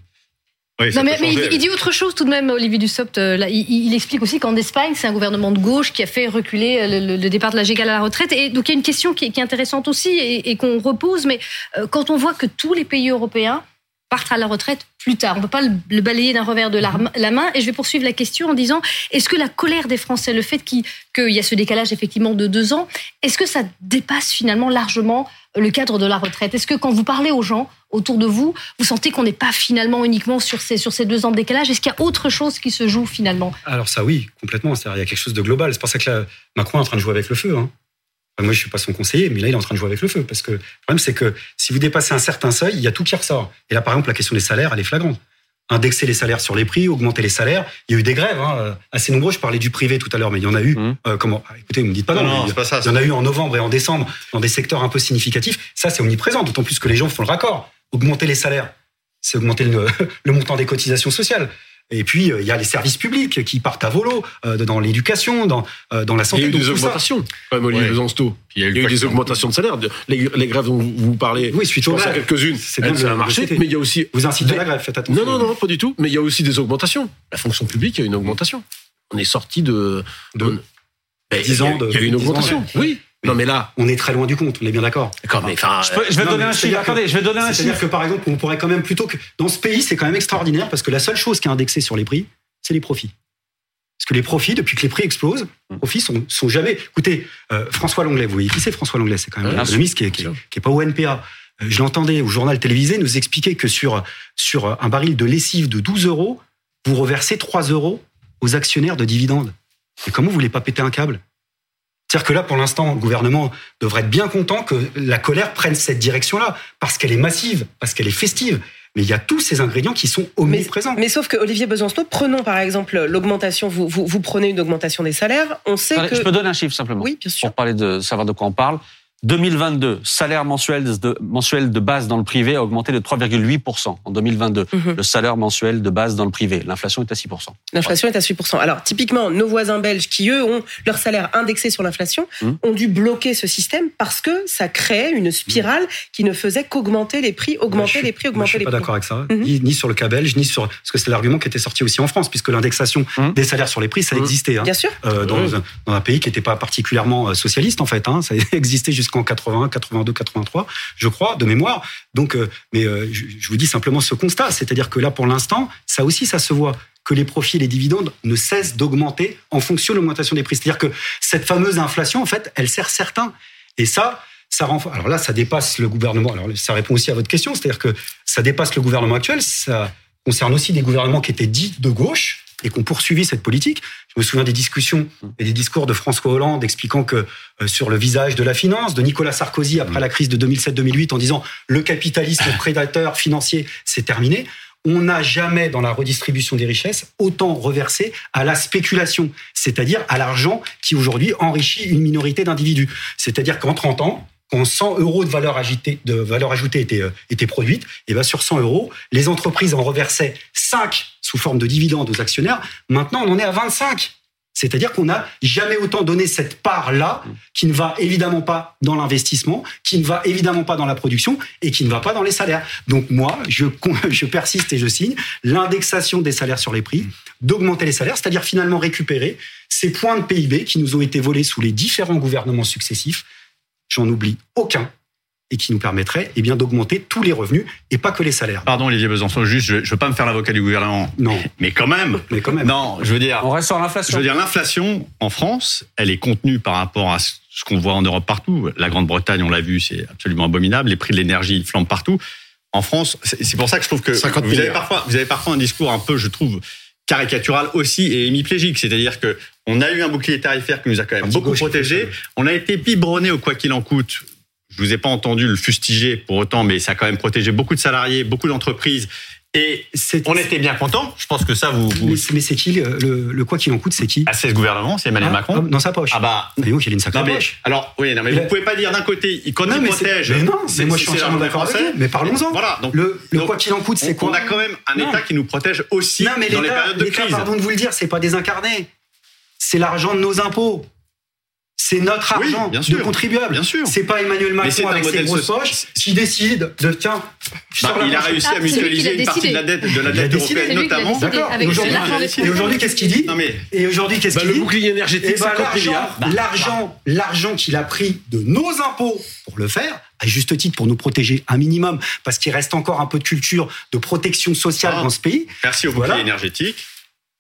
Oui,
Non, mais, il, dit autre chose tout de même, Olivier Dussopt. euh, là, il, il explique aussi qu'en Espagne, c'est un gouvernement de gauche qui a fait reculer euh, le, départ de l'âge égal à la retraite. Et donc, il y a une question qui est, qui est intéressante aussi et, et qu'on repose. Mais euh, quand on voit que tous les pays européens partent à la retraite plus tard, on ne peut pas le, balayer d'un revers de la, main. Et je vais poursuivre la question en disant est-ce que la colère des Français, le fait qu'il y a ce décalage effectivement de deux ans, est-ce que ça dépasse finalement largement le cadre de la retraite? Est-ce que quand vous parlez aux gens autour de vous, vous sentez qu'on n'est pas finalement uniquement sur ces, deux ans de décalage? Est-ce qu'il y a autre chose qui se joue finalement?
Alors ça, oui, complètement. Il y a quelque chose de global. C'est pour ça que là, Macron est en train de jouer avec le feu. Hein. Enfin, moi, je suis pas son conseiller, mais là, il est en train de jouer avec le feu. Parce que le problème, c'est que si vous dépassez un certain seuil, il y a tout qui ressort. Et là, par exemple, la question des salaires, elle est flagrante. Indexer les salaires sur les prix, augmenter les salaires. Il y a eu des grèves hein, euh, assez nombreux. Je parlais du privé tout à l'heure, mais il y en a eu. euh, comment ah, Écoutez, vous me dites pas non.
Non, non, c'est pas ça,
Il y en a eu en novembre et en décembre dans des secteurs un peu significatifs. Ça, c'est omniprésent. D'autant plus que les gens font le raccord. Augmenter les salaires, c'est augmenter le, le montant des cotisations sociales. Et puis, euh, il y a les services publics qui partent à volo, euh, dans l'éducation, dans, euh, dans la
Il y
santé.
a eu des augmentations, quand même, Olivier.
Il y a eu
Il y a eu
quoi
des augmentations de salaire. Les, les grèves dont vous parlez,
Oui, suite
je
aux
pense à
grèves.
quelques-unes,
C'est bien de
ça a marché, mais il y a aussi...
Vous incitez à la grève, faites attention.
Non, non, non, pas du tout. Mais il y a aussi des augmentations. La fonction publique, il y a une augmentation. On est sorti de...
De
on- Ben,
10 ans de-
Il y a eu une
10 ans,
augmentation,
ouais.
oui. Non, mais là...
On est très loin du compte, on est bien d'accord.
D'accord, mais enfin...
Je, peux- je vais
Non,
donner un chiffre.
c'est-à-dire
Attendez, je vais donner un
C'est-à-dire
chiffre.
que, par exemple, on pourrait quand même plutôt que. Dans ce pays, c'est quand même extraordinaire parce que la seule chose qui est indexée sur les prix, c'est les profits. Parce que les profits, depuis que les prix explosent, les profits sont, sont jamais. Écoutez, euh, François Longlais, vous voyez qui c'est François Longlais C'est quand même un économiste qui est, qui, est- qui est pas au NPA. Euh, Je l'entendais au journal télévisé nous expliquer que sur, sur un baril de lessive de 12 euros, vous reversez 3 euros aux actionnaires de dividendes. Et comment vous voulez pas péter un câble? C'est-à-dire que là, pour l'instant, le gouvernement devrait être bien content que la colère prenne cette direction-là, parce qu'elle est massive, parce qu'elle est festive. Mais il y a tous ces ingrédients qui sont
Mais,
omniprésents.
mais sauf que Olivier Besancenot, prenons par exemple l'augmentation, vous, vous, vous prenez une augmentation des salaires, on sait que...
Je peux donner un chiffre simplement.
Oui, bien sûr.
Pour parler de savoir de quoi on parle. 2022, salaire mensuel de, mensuel de base dans le privé a augmenté de 3,8% en 2022.
Mhm.
Le salaire mensuel de base dans le privé. L'inflation est à 6%.
L'inflation est à 8%. Alors, typiquement, nos voisins belges qui, eux, ont leur salaire indexé sur l'inflation,
Mhm.
ont dû bloquer ce système parce que ça créait une spirale qui ne faisait qu'augmenter les prix, augmenter
suis-
les prix, augmenter
je suis
les
pas
prix.
d'accord avec ça,
Mhm.
ni, ni sur le cas belge, ni sur parce que c'est l'argument qui était sorti aussi en France, puisque l'indexation
Mhm.
des salaires sur les prix, ça
Mhm.
existait. hein.
Bien sûr.
Euh, dans, un, dans un pays qui n'était pas particulièrement euh, socialiste en fait. Hein. Ça existait jusqu'en 80, 82, 83, je crois, de mémoire. Donc, euh, mais euh, je, vous dis simplement ce constat, c'est-à-dire que là, pour l'instant, ça aussi, ça se voit que les profits et les dividendes ne cessent d'augmenter en fonction de l'augmentation des prix. C'est-à-dire que cette fameuse inflation, en fait, elle sert certains. Et ça, ça rend. Alors là, ça dépasse le gouvernement. Alors ça répond aussi à votre question, c'est-à-dire que ça dépasse le gouvernement actuel. Ça concerne aussi des gouvernements qui étaient dits de gauche et qui ont poursuivi cette politique. Je me souviens des discussions et des discours de François Hollande expliquant que euh, sur le visage de la finance, de Nicolas Sarkozy après la crise de 2007-2008 en disant le capitalisme prédateur financier, c'est terminé. On n'a jamais, dans la redistribution des richesses, autant reversé à la spéculation, c'est-à-dire à l'argent qui aujourd'hui enrichit une minorité d'individus. C'est-à-dire qu'en 30 ans, quand 100 euros de valeur, agitée, de valeur ajoutée étaient, euh, étaient produites, et ben sur 100 euros, les entreprises en reversaient 5 sous forme de dividendes aux actionnaires. Maintenant, on en est à 25. C'est-à-dire qu'on n'a jamais autant donné cette part-là, qui ne va évidemment pas dans l'investissement, qui ne va évidemment pas dans la production et qui ne va pas dans les salaires. Donc moi, je, persiste et je signe l'indexation des salaires sur les prix, d'augmenter les salaires, c'est-à-dire finalement récupérer ces points de PIB qui nous ont été volés sous les différents gouvernements successifs. J'en oublie aucun et qui nous permettrait eh bien d'augmenter tous les revenus et pas que les salaires.
Pardon Olivier Besançon, juste, je ne veux pas me faire l'avocat du gouvernement.
Non.
Mais quand même.
Mais quand même.
Non, je veux dire.
On reste sur
Je
l'inflation.
veux dire, l'inflation en France, elle est contenue par rapport à ce qu'on voit en Europe partout. La Grande-Bretagne, on l'a vu, c'est absolument abominable. Les prix de l'énergie ils flambent partout. En France, c'est pour ça que je trouve que
50
vous avez,
milliards.
parfois, vous avez parfois un discours un peu, je trouve, caricatural aussi et hémiplégique. C'est-à-dire que on a eu un bouclier tarifaire qui nous a quand même beaucoup protégé. On a été biberonné au quoi qu'il en coûte. Je vous ai pas entendu le fustiger pour autant, mais ça a quand même protégé beaucoup de salariés, beaucoup d'entreprises. Et on était bien contents. Je pense que ça, vous. vous...
Mais, mais c'est qui le, le, le quoi qu'il en coûte C'est qui
Ah, c'est ce gouvernement, c'est Emmanuel
Ah,
Macron.
ah, Dans sa poche.
Ah bah.
Mais donc, il a une sacrée
mais,
poche.
alors, oui, non, mais vous
a-
pouvez pas dire d'un côté, il- quand
Non,
il
mais
protège.
mais non, mais
c'est-
moi, je suis entièrement d'accord avec vous. Mais parlons-en.
Voilà. Donc,
Le- le
donc,
quoi qu'il en coûte, c'est
on-
quoi
On a quand même un
Non.
État qui nous protège aussi
Non, mais
dans les périodes de crise.
pardon de vous le dire, c'est pas désincarné. C'est l'argent de nos impôts. C'est notre
Oui,
argent
bien
de
sûr.
contribuables.
Bien sûr.
C'est pas Emmanuel Macron
un
avec ses
modèle
grosses poches qui décide de tiens.
Bah, il a réussi
Ah,
à
l'a
mutualiser une partie de la dette, de la dette européenne notamment.
Et aujourd'hui, qu'est-ce qu'il dit
Non mais
Et aujourd'hui, qu'est-ce
Bah,
qu'il
le
dit
bouclier énergétique,
Eh ben,
50
l'argent, l'argent, l'argent qu'il a pris de nos impôts pour le faire, à juste titre pour nous protéger un minimum, parce qu'il reste encore un peu de culture de protection sociale
Ah.
dans ce pays.
merci au bouclier
Voilà.
énergétique.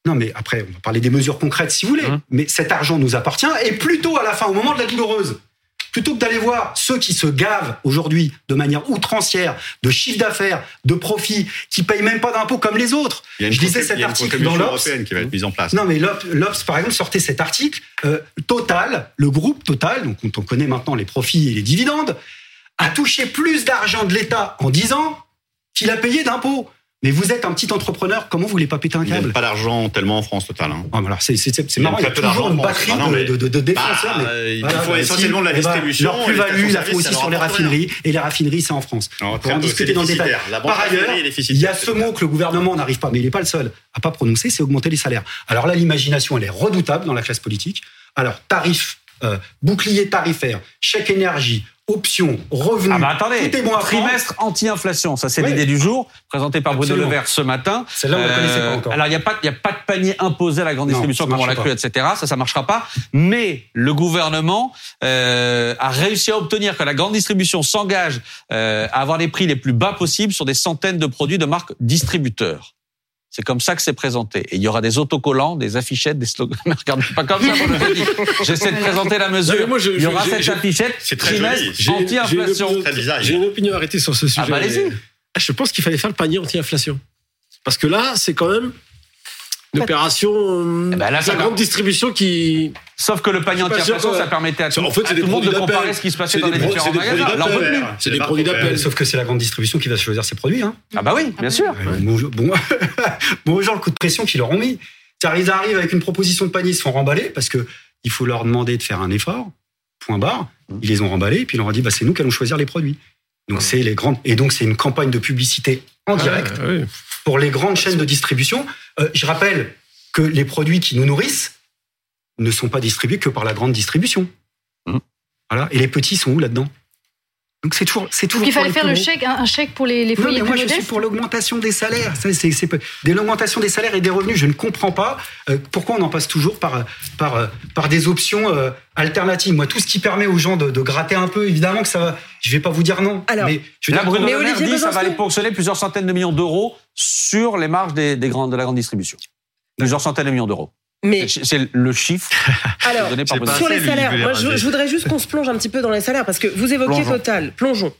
Non, mais après, on va parler des mesures concrètes si vous voulez.
Hum.
Mais cet argent nous appartient et plutôt à la fin, au moment de la douloureuse, plutôt que d'aller voir ceux qui se gavent aujourd'hui de manière outrancière de chiffre d'affaires, de profit, qui payent même pas d'impôts comme les autres.
Il y a une,
Je disais
contrib-
cet article dans l'Obs.
qui va être mise en place.
Non, mais l'Obs, l'Obs, par exemple, sortait cet article. euh, Total, le groupe Total, donc on connaît maintenant les profits et les dividendes, a touché plus d'argent de l'État en 10 ans qu'il a payé d'impôts. Mais vous êtes un petit entrepreneur, comment vous voulez pas péter un
Il n'y a
câble
pas d'argent tellement en France total. Hein.
Ah, alors c'est, marrant, il y a toujours une batterie
Ah non, mais-
de, de, de défenseurs.
Bah,
mais,
il
voilà,
faut
bah,
essentiellement de la
eh ben,
distribution,
leur plus-value, la
service,
aussi sur les raffineries. Et les raffineries, c'est en France.
Non,
On va en discuter dans le détail. Par ailleurs, il y a ce mot que le gouvernement n'arrive pas, mais il n'est pas le seul à pas prononcer, c'est augmenter les salaires. Alors là, l'imagination, elle est redoutable dans la classe politique. Alors, tarif, euh, bouclier tarifaire, chèque énergie, options, revenus,
Ah bah attendez,
tout est bon à prendre.
trimestre anti-inflation, ça c'est l'idée du jour, présenté par Bruno
Absolument.
Le Maire ce matin.
Celle-là, on la connaissait pas encore.
Alors il n'y a, pas- il y a pas de panier imposé à la grande
Non,
distribution comme on l'a cru, etc. Ça, ça marchera pas. Mais le gouvernement euh, a réussi à obtenir que la grande distribution s'engage euh, à avoir les prix les plus bas possibles sur des centaines de produits de marques distributeurs. C'est comme ça que c'est présenté. Et il y aura des autocollants, des affichettes, des slogans. Ne regardez pas comme ça. J'essaie de présenter la mesure.
mais moi, je-
il y aura cette affichette
c'est très
trimestre anti-inflation.
j'ai une
Très
opinion-
design.
J'ai une opinion arrêtée sur ce sujet.
Ah bah allez-y.
Ah, Je pense qu'il fallait faire le panier anti-inflation. Parce que là, c'est quand même une opération euh,
Eh ben là,
la grande distribution qui.
Sauf que le panier anti-inflation, ça permettait à tout,
En fait,
à
c'est
tout
des
le monde de comparer ce qui se passait
C'est
dans les différents
c'est des
magasins.
C'est des produits d'appel.
Sauf que c'est la grande distribution qui va choisir ses produits. Hein.
Ah bah oui, bien sûr.
Ouais, Bon, bon, bon aux gens le coup de pression qu'ils leur ont mis. Ils arrivent avec une proposition de panier, ils se font remballer parce que il faut leur demander de faire un effort. Point barre. Ils les ont remballés et puis ils leur ont dit bah, c'est nous qui allons choisir les produits. Donc c'est les grandes et donc c'est une campagne de publicité en direct
Ah, ouais.
Pour les grandes chaînes de distribution. Euh, je rappelle que les produits qui nous nourrissent ne sont pas distribués que par la grande distribution.
Mhm.
Voilà. Et les petits sont où là-dedans? Donc c'est toujours c'est toujours
il fallait faire le chèque, un, un chèque pour les, les
Non,
foyers
mais moi,
plus
je suis pour l'augmentation des salaires. Ça, c'est, c'est, de l'augmentation des salaires et des revenus. Je ne comprends pas euh, pourquoi on en passe toujours par, par, euh, par des options euh, alternatives. Moi, tout ce qui permet aux gens de, de gratter un peu, évidemment que ça va. Je vais pas vous dire non.
Alors,
mais je veux dire,
Bruno
Mais
Le Maire dit que ça va aller ponctionner plusieurs centaines de millions d'euros sur les marges des, des grandes, de la grande distribution. Plusieurs centaines de millions d'euros.
Mais
C'est le chiffre
alors,
donné par
sur les salaires, moi, je, voudrais juste qu'on se plonge un petit peu dans les salaires parce que vous évoquiez
Plongeons.
Total, plongeons.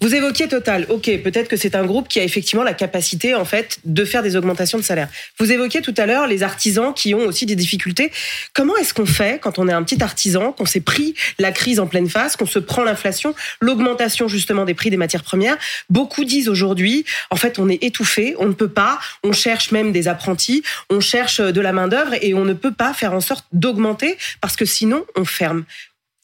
Vous évoquiez Total, ok, peut-être que c'est un groupe qui a effectivement la capacité en fait de faire des augmentations de salaire. Vous évoquiez tout à l'heure les artisans qui ont aussi des difficultés. Comment est-ce qu'on fait quand on est un petit artisan, qu'on s'est pris la crise en pleine face, qu'on se prend l'inflation, l'augmentation justement des prix des matières premières? Beaucoup disent aujourd'hui, en fait, on est étouffé, on ne peut pas, on cherche même des apprentis, on cherche de la main d'œuvre et on ne peut pas faire en sorte d'augmenter parce que sinon on ferme.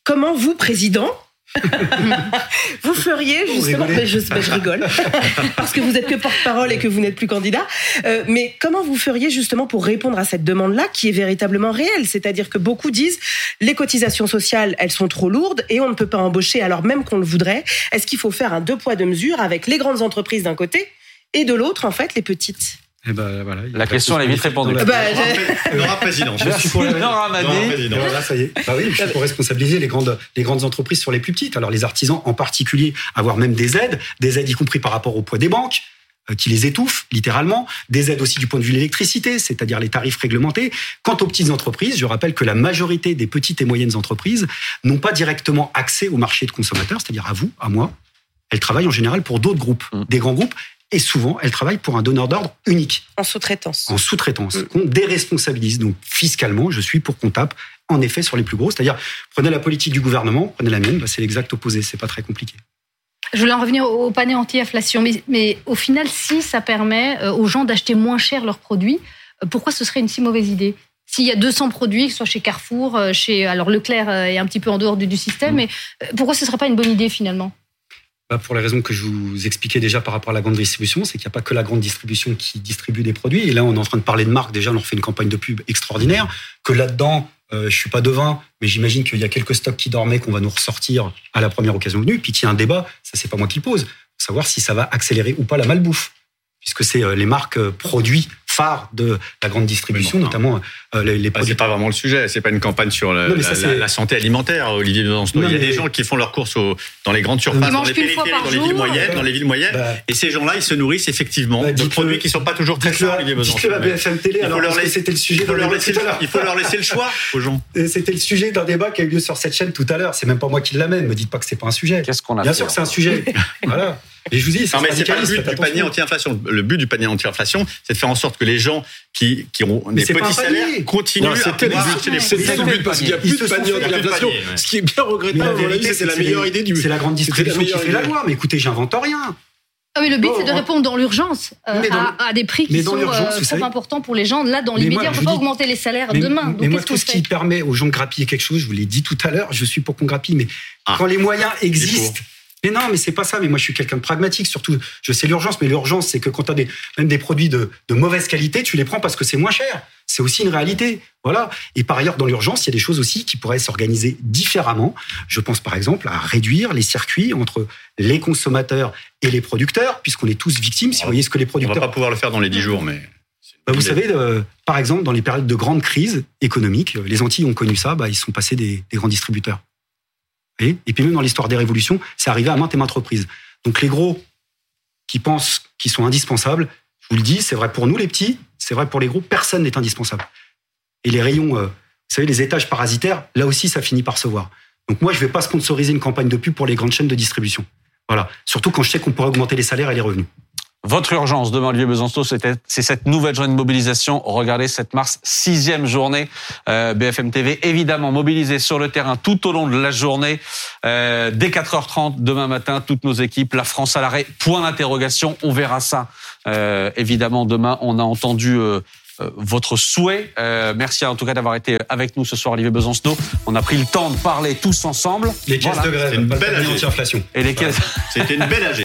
Comment vous, président, vous feriez justement, je, je rigole, parce que vous êtes que porte-parole et que vous n'êtes plus candidat, euh, mais comment vous feriez justement pour répondre à cette demande-là qui est véritablement réelle? C'est-à-dire que beaucoup disent les cotisations sociales, elles sont trop lourdes et on ne peut pas embaucher alors même qu'on le voudrait. Est-ce qu'il faut faire un deux poids deux mesures avec les grandes entreprises d'un côté et de l'autre, en fait, les petites?
Eh ben, voilà,
La question, elle est vite répondue.
la-
Bah,
Nora président.
Je suis pour
Nora m'a
Nora
dit.
voilà, ça y est. Bah oui, je suis pour responsabiliser les grandes, les grandes entreprises sur les plus petites. Alors les artisans en particulier, avoir même des aides, des aides y compris par rapport au poids des banques euh, qui les étouffent littéralement, des aides aussi du point de vue de l'électricité, c'est-à-dire les tarifs réglementés. Quant aux petites entreprises, je rappelle que la majorité des petites et moyennes entreprises n'ont pas directement accès au marché de consommateurs, c'est-à-dire à vous, à moi. Elles travaillent en général pour d'autres groupes,
Mm.
des grands groupes Et souvent, elles travaillent pour un donneur d'ordre unique.
En sous-traitance.
En sous-traitance. On déresponsabilise. Donc, fiscalement, je suis pour qu'on tape, en effet, sur les plus gros. C'est-à-dire, prenez la politique du gouvernement, prenez la mienne, bah, c'est l'exact opposé. C'est pas très compliqué.
Je voulais en revenir au panier anti-inflation, mais, mais, au final, si ça permet euh, aux gens d'acheter moins cher leurs produits, euh, pourquoi ce serait une si mauvaise idée? S'il y a 200 produits, que ce soit chez Carrefour, euh, chez alors Leclerc est un petit peu en dehors du, du système, mais pourquoi ce serait pas une bonne idée finalement?
Pour les raisons que je vous expliquais déjà par rapport à la grande distribution, c'est qu'il n'y a pas que la grande distribution qui distribue des produits. Et là, on est en train de parler de marque. Déjà, on leur fait une campagne de pub extraordinaire. Que là-dedans, euh, je suis pas devin, mais j'imagine qu'il y a quelques stocks qui dormaient qu'on va nous ressortir à la première occasion venue. Puis qu'il y a un débat, ça c'est pas moi qui le pose, savoir si ça va accélérer ou pas la malbouffe, puisque c'est euh, les marques euh, produits phare de la grande distribution, notamment euh, les, les
bah, C'est pas vraiment le sujet. C'est pas une campagne sur la,
Non, ça,
la- la santé alimentaire, Olivier Besancenot. Il y a
mais-
des gens qui font leurs courses au- dans les grandes surfaces, dans les périphéries, dans les villes moyennes, dans les villes moyennes.
Bah,
et ces gens-là, ils se nourrissent effectivement
Bah,
de produits qui sont pas toujours très sains, Olivier
Dites-le
Besancenot.
à BFM Télé, alors,
leur laisser-
c'était le sujet
il faut
d'un
leur
débat
laisser le- choix aux gens.
C'était le sujet d'un débat qui a eu lieu sur cette chaîne tout à l'heure. C'est même pas moi qui l'amène. Me dites pas que c'est pas un sujet.
Qu'est-ce qu'on a
Bien sûr que c'est un
alors
sujet. voilà. Et je vous dis, c'est
mais pas le but du panier anti-inflation. Le but du panier anti-inflation, c'est de faire en sorte que les gens qui, qui ont
Mais
des petits salaires continuent
Non,
à pouvoir
but,
acheter des
c'était le but parce qu'il n'y a plus de panier anti-inflation.
il y a plus de panier, ouais.
Ce qui est bien
Mais
regrettable, c'est la meilleure idée du.
C'est la grande distribution qui fait la loi. Mais écoutez, j'invente rien.
Ah, mais le but,
Oh,
c'est de répondre dans l'urgence euh,
Mais
à, à des prix qui
mais
sont euh, trop
savez-
importants pour les gens. Là, dans
Mais
l'immédiat,
moi,
on ne peut pas
dis-
augmenter les salaires
Mais,
demain.
mais
Donc,
moi,
qu'est-ce
tout ce qui permet aux gens de grappiller quelque chose, je vous l'ai dit tout à l'heure, je suis pour qu'on grappille. Mais
Ah.
quand les moyens existent. Mais non, mais c'est pas ça. Mais moi, je suis quelqu'un de pragmatique. Surtout, je sais l'urgence, mais l'urgence, c'est que quand tu as des, même des produits de, de mauvaise qualité, tu les prends parce que c'est moins cher. C'est aussi une réalité. Voilà. Et par ailleurs, dans l'urgence, il y a des choses aussi qui pourraient s'organiser différemment. Je pense par exemple à réduire les circuits entre les consommateurs et les producteurs, puisqu'on est tous victimes. Si vous voyez ce que les
On va
producteurs
pas pouvoir le faire dans les 10 jours, mais.
bah, vous savez, euh, par exemple, dans les périodes de grande crise économique, les Antilles ont connu ça, bah, ils sont passés des, des grands distributeurs. Et puis même dans l'histoire des révolutions, c'est arrivé à maintes et maintes reprises. Donc les gros qui pensent qu'ils sont indispensables, je vous le dis, c'est vrai pour nous les petits, c'est vrai pour les gros, personne n'est indispensable. Et les rayons, euh, vous savez, les étages parasitaires, là aussi, ça finit par se voir. Donc moi, je ne vais pas sponsoriser une campagne de pub pour les grandes chaînes de distribution. Voilà. Surtout quand je sais qu'on pourrait augmenter les salaires et les revenus.
Votre urgence, demain, Olivier Besancenot, c'était- c'est cette nouvelle journée de mobilisation. Regardez cette mars, sixième journée. Euh, BFM TV, évidemment, mobilisé sur le terrain tout au long de la journée. Euh, dès 4h30, demain matin, toutes nos équipes, la France à l'arrêt, point d'interrogation. On verra ça, euh, évidemment, demain. On a entendu... euh, euh, votre souhait. Euh, merci en tout cas d'avoir été avec nous ce soir, Olivier Besancenot. On a pris le temps de parler tous ensemble.
Les caisses
Voilà.
de grève,
C'est une belle
anti-inflation.
Et les caisses.
C'était une belle AG.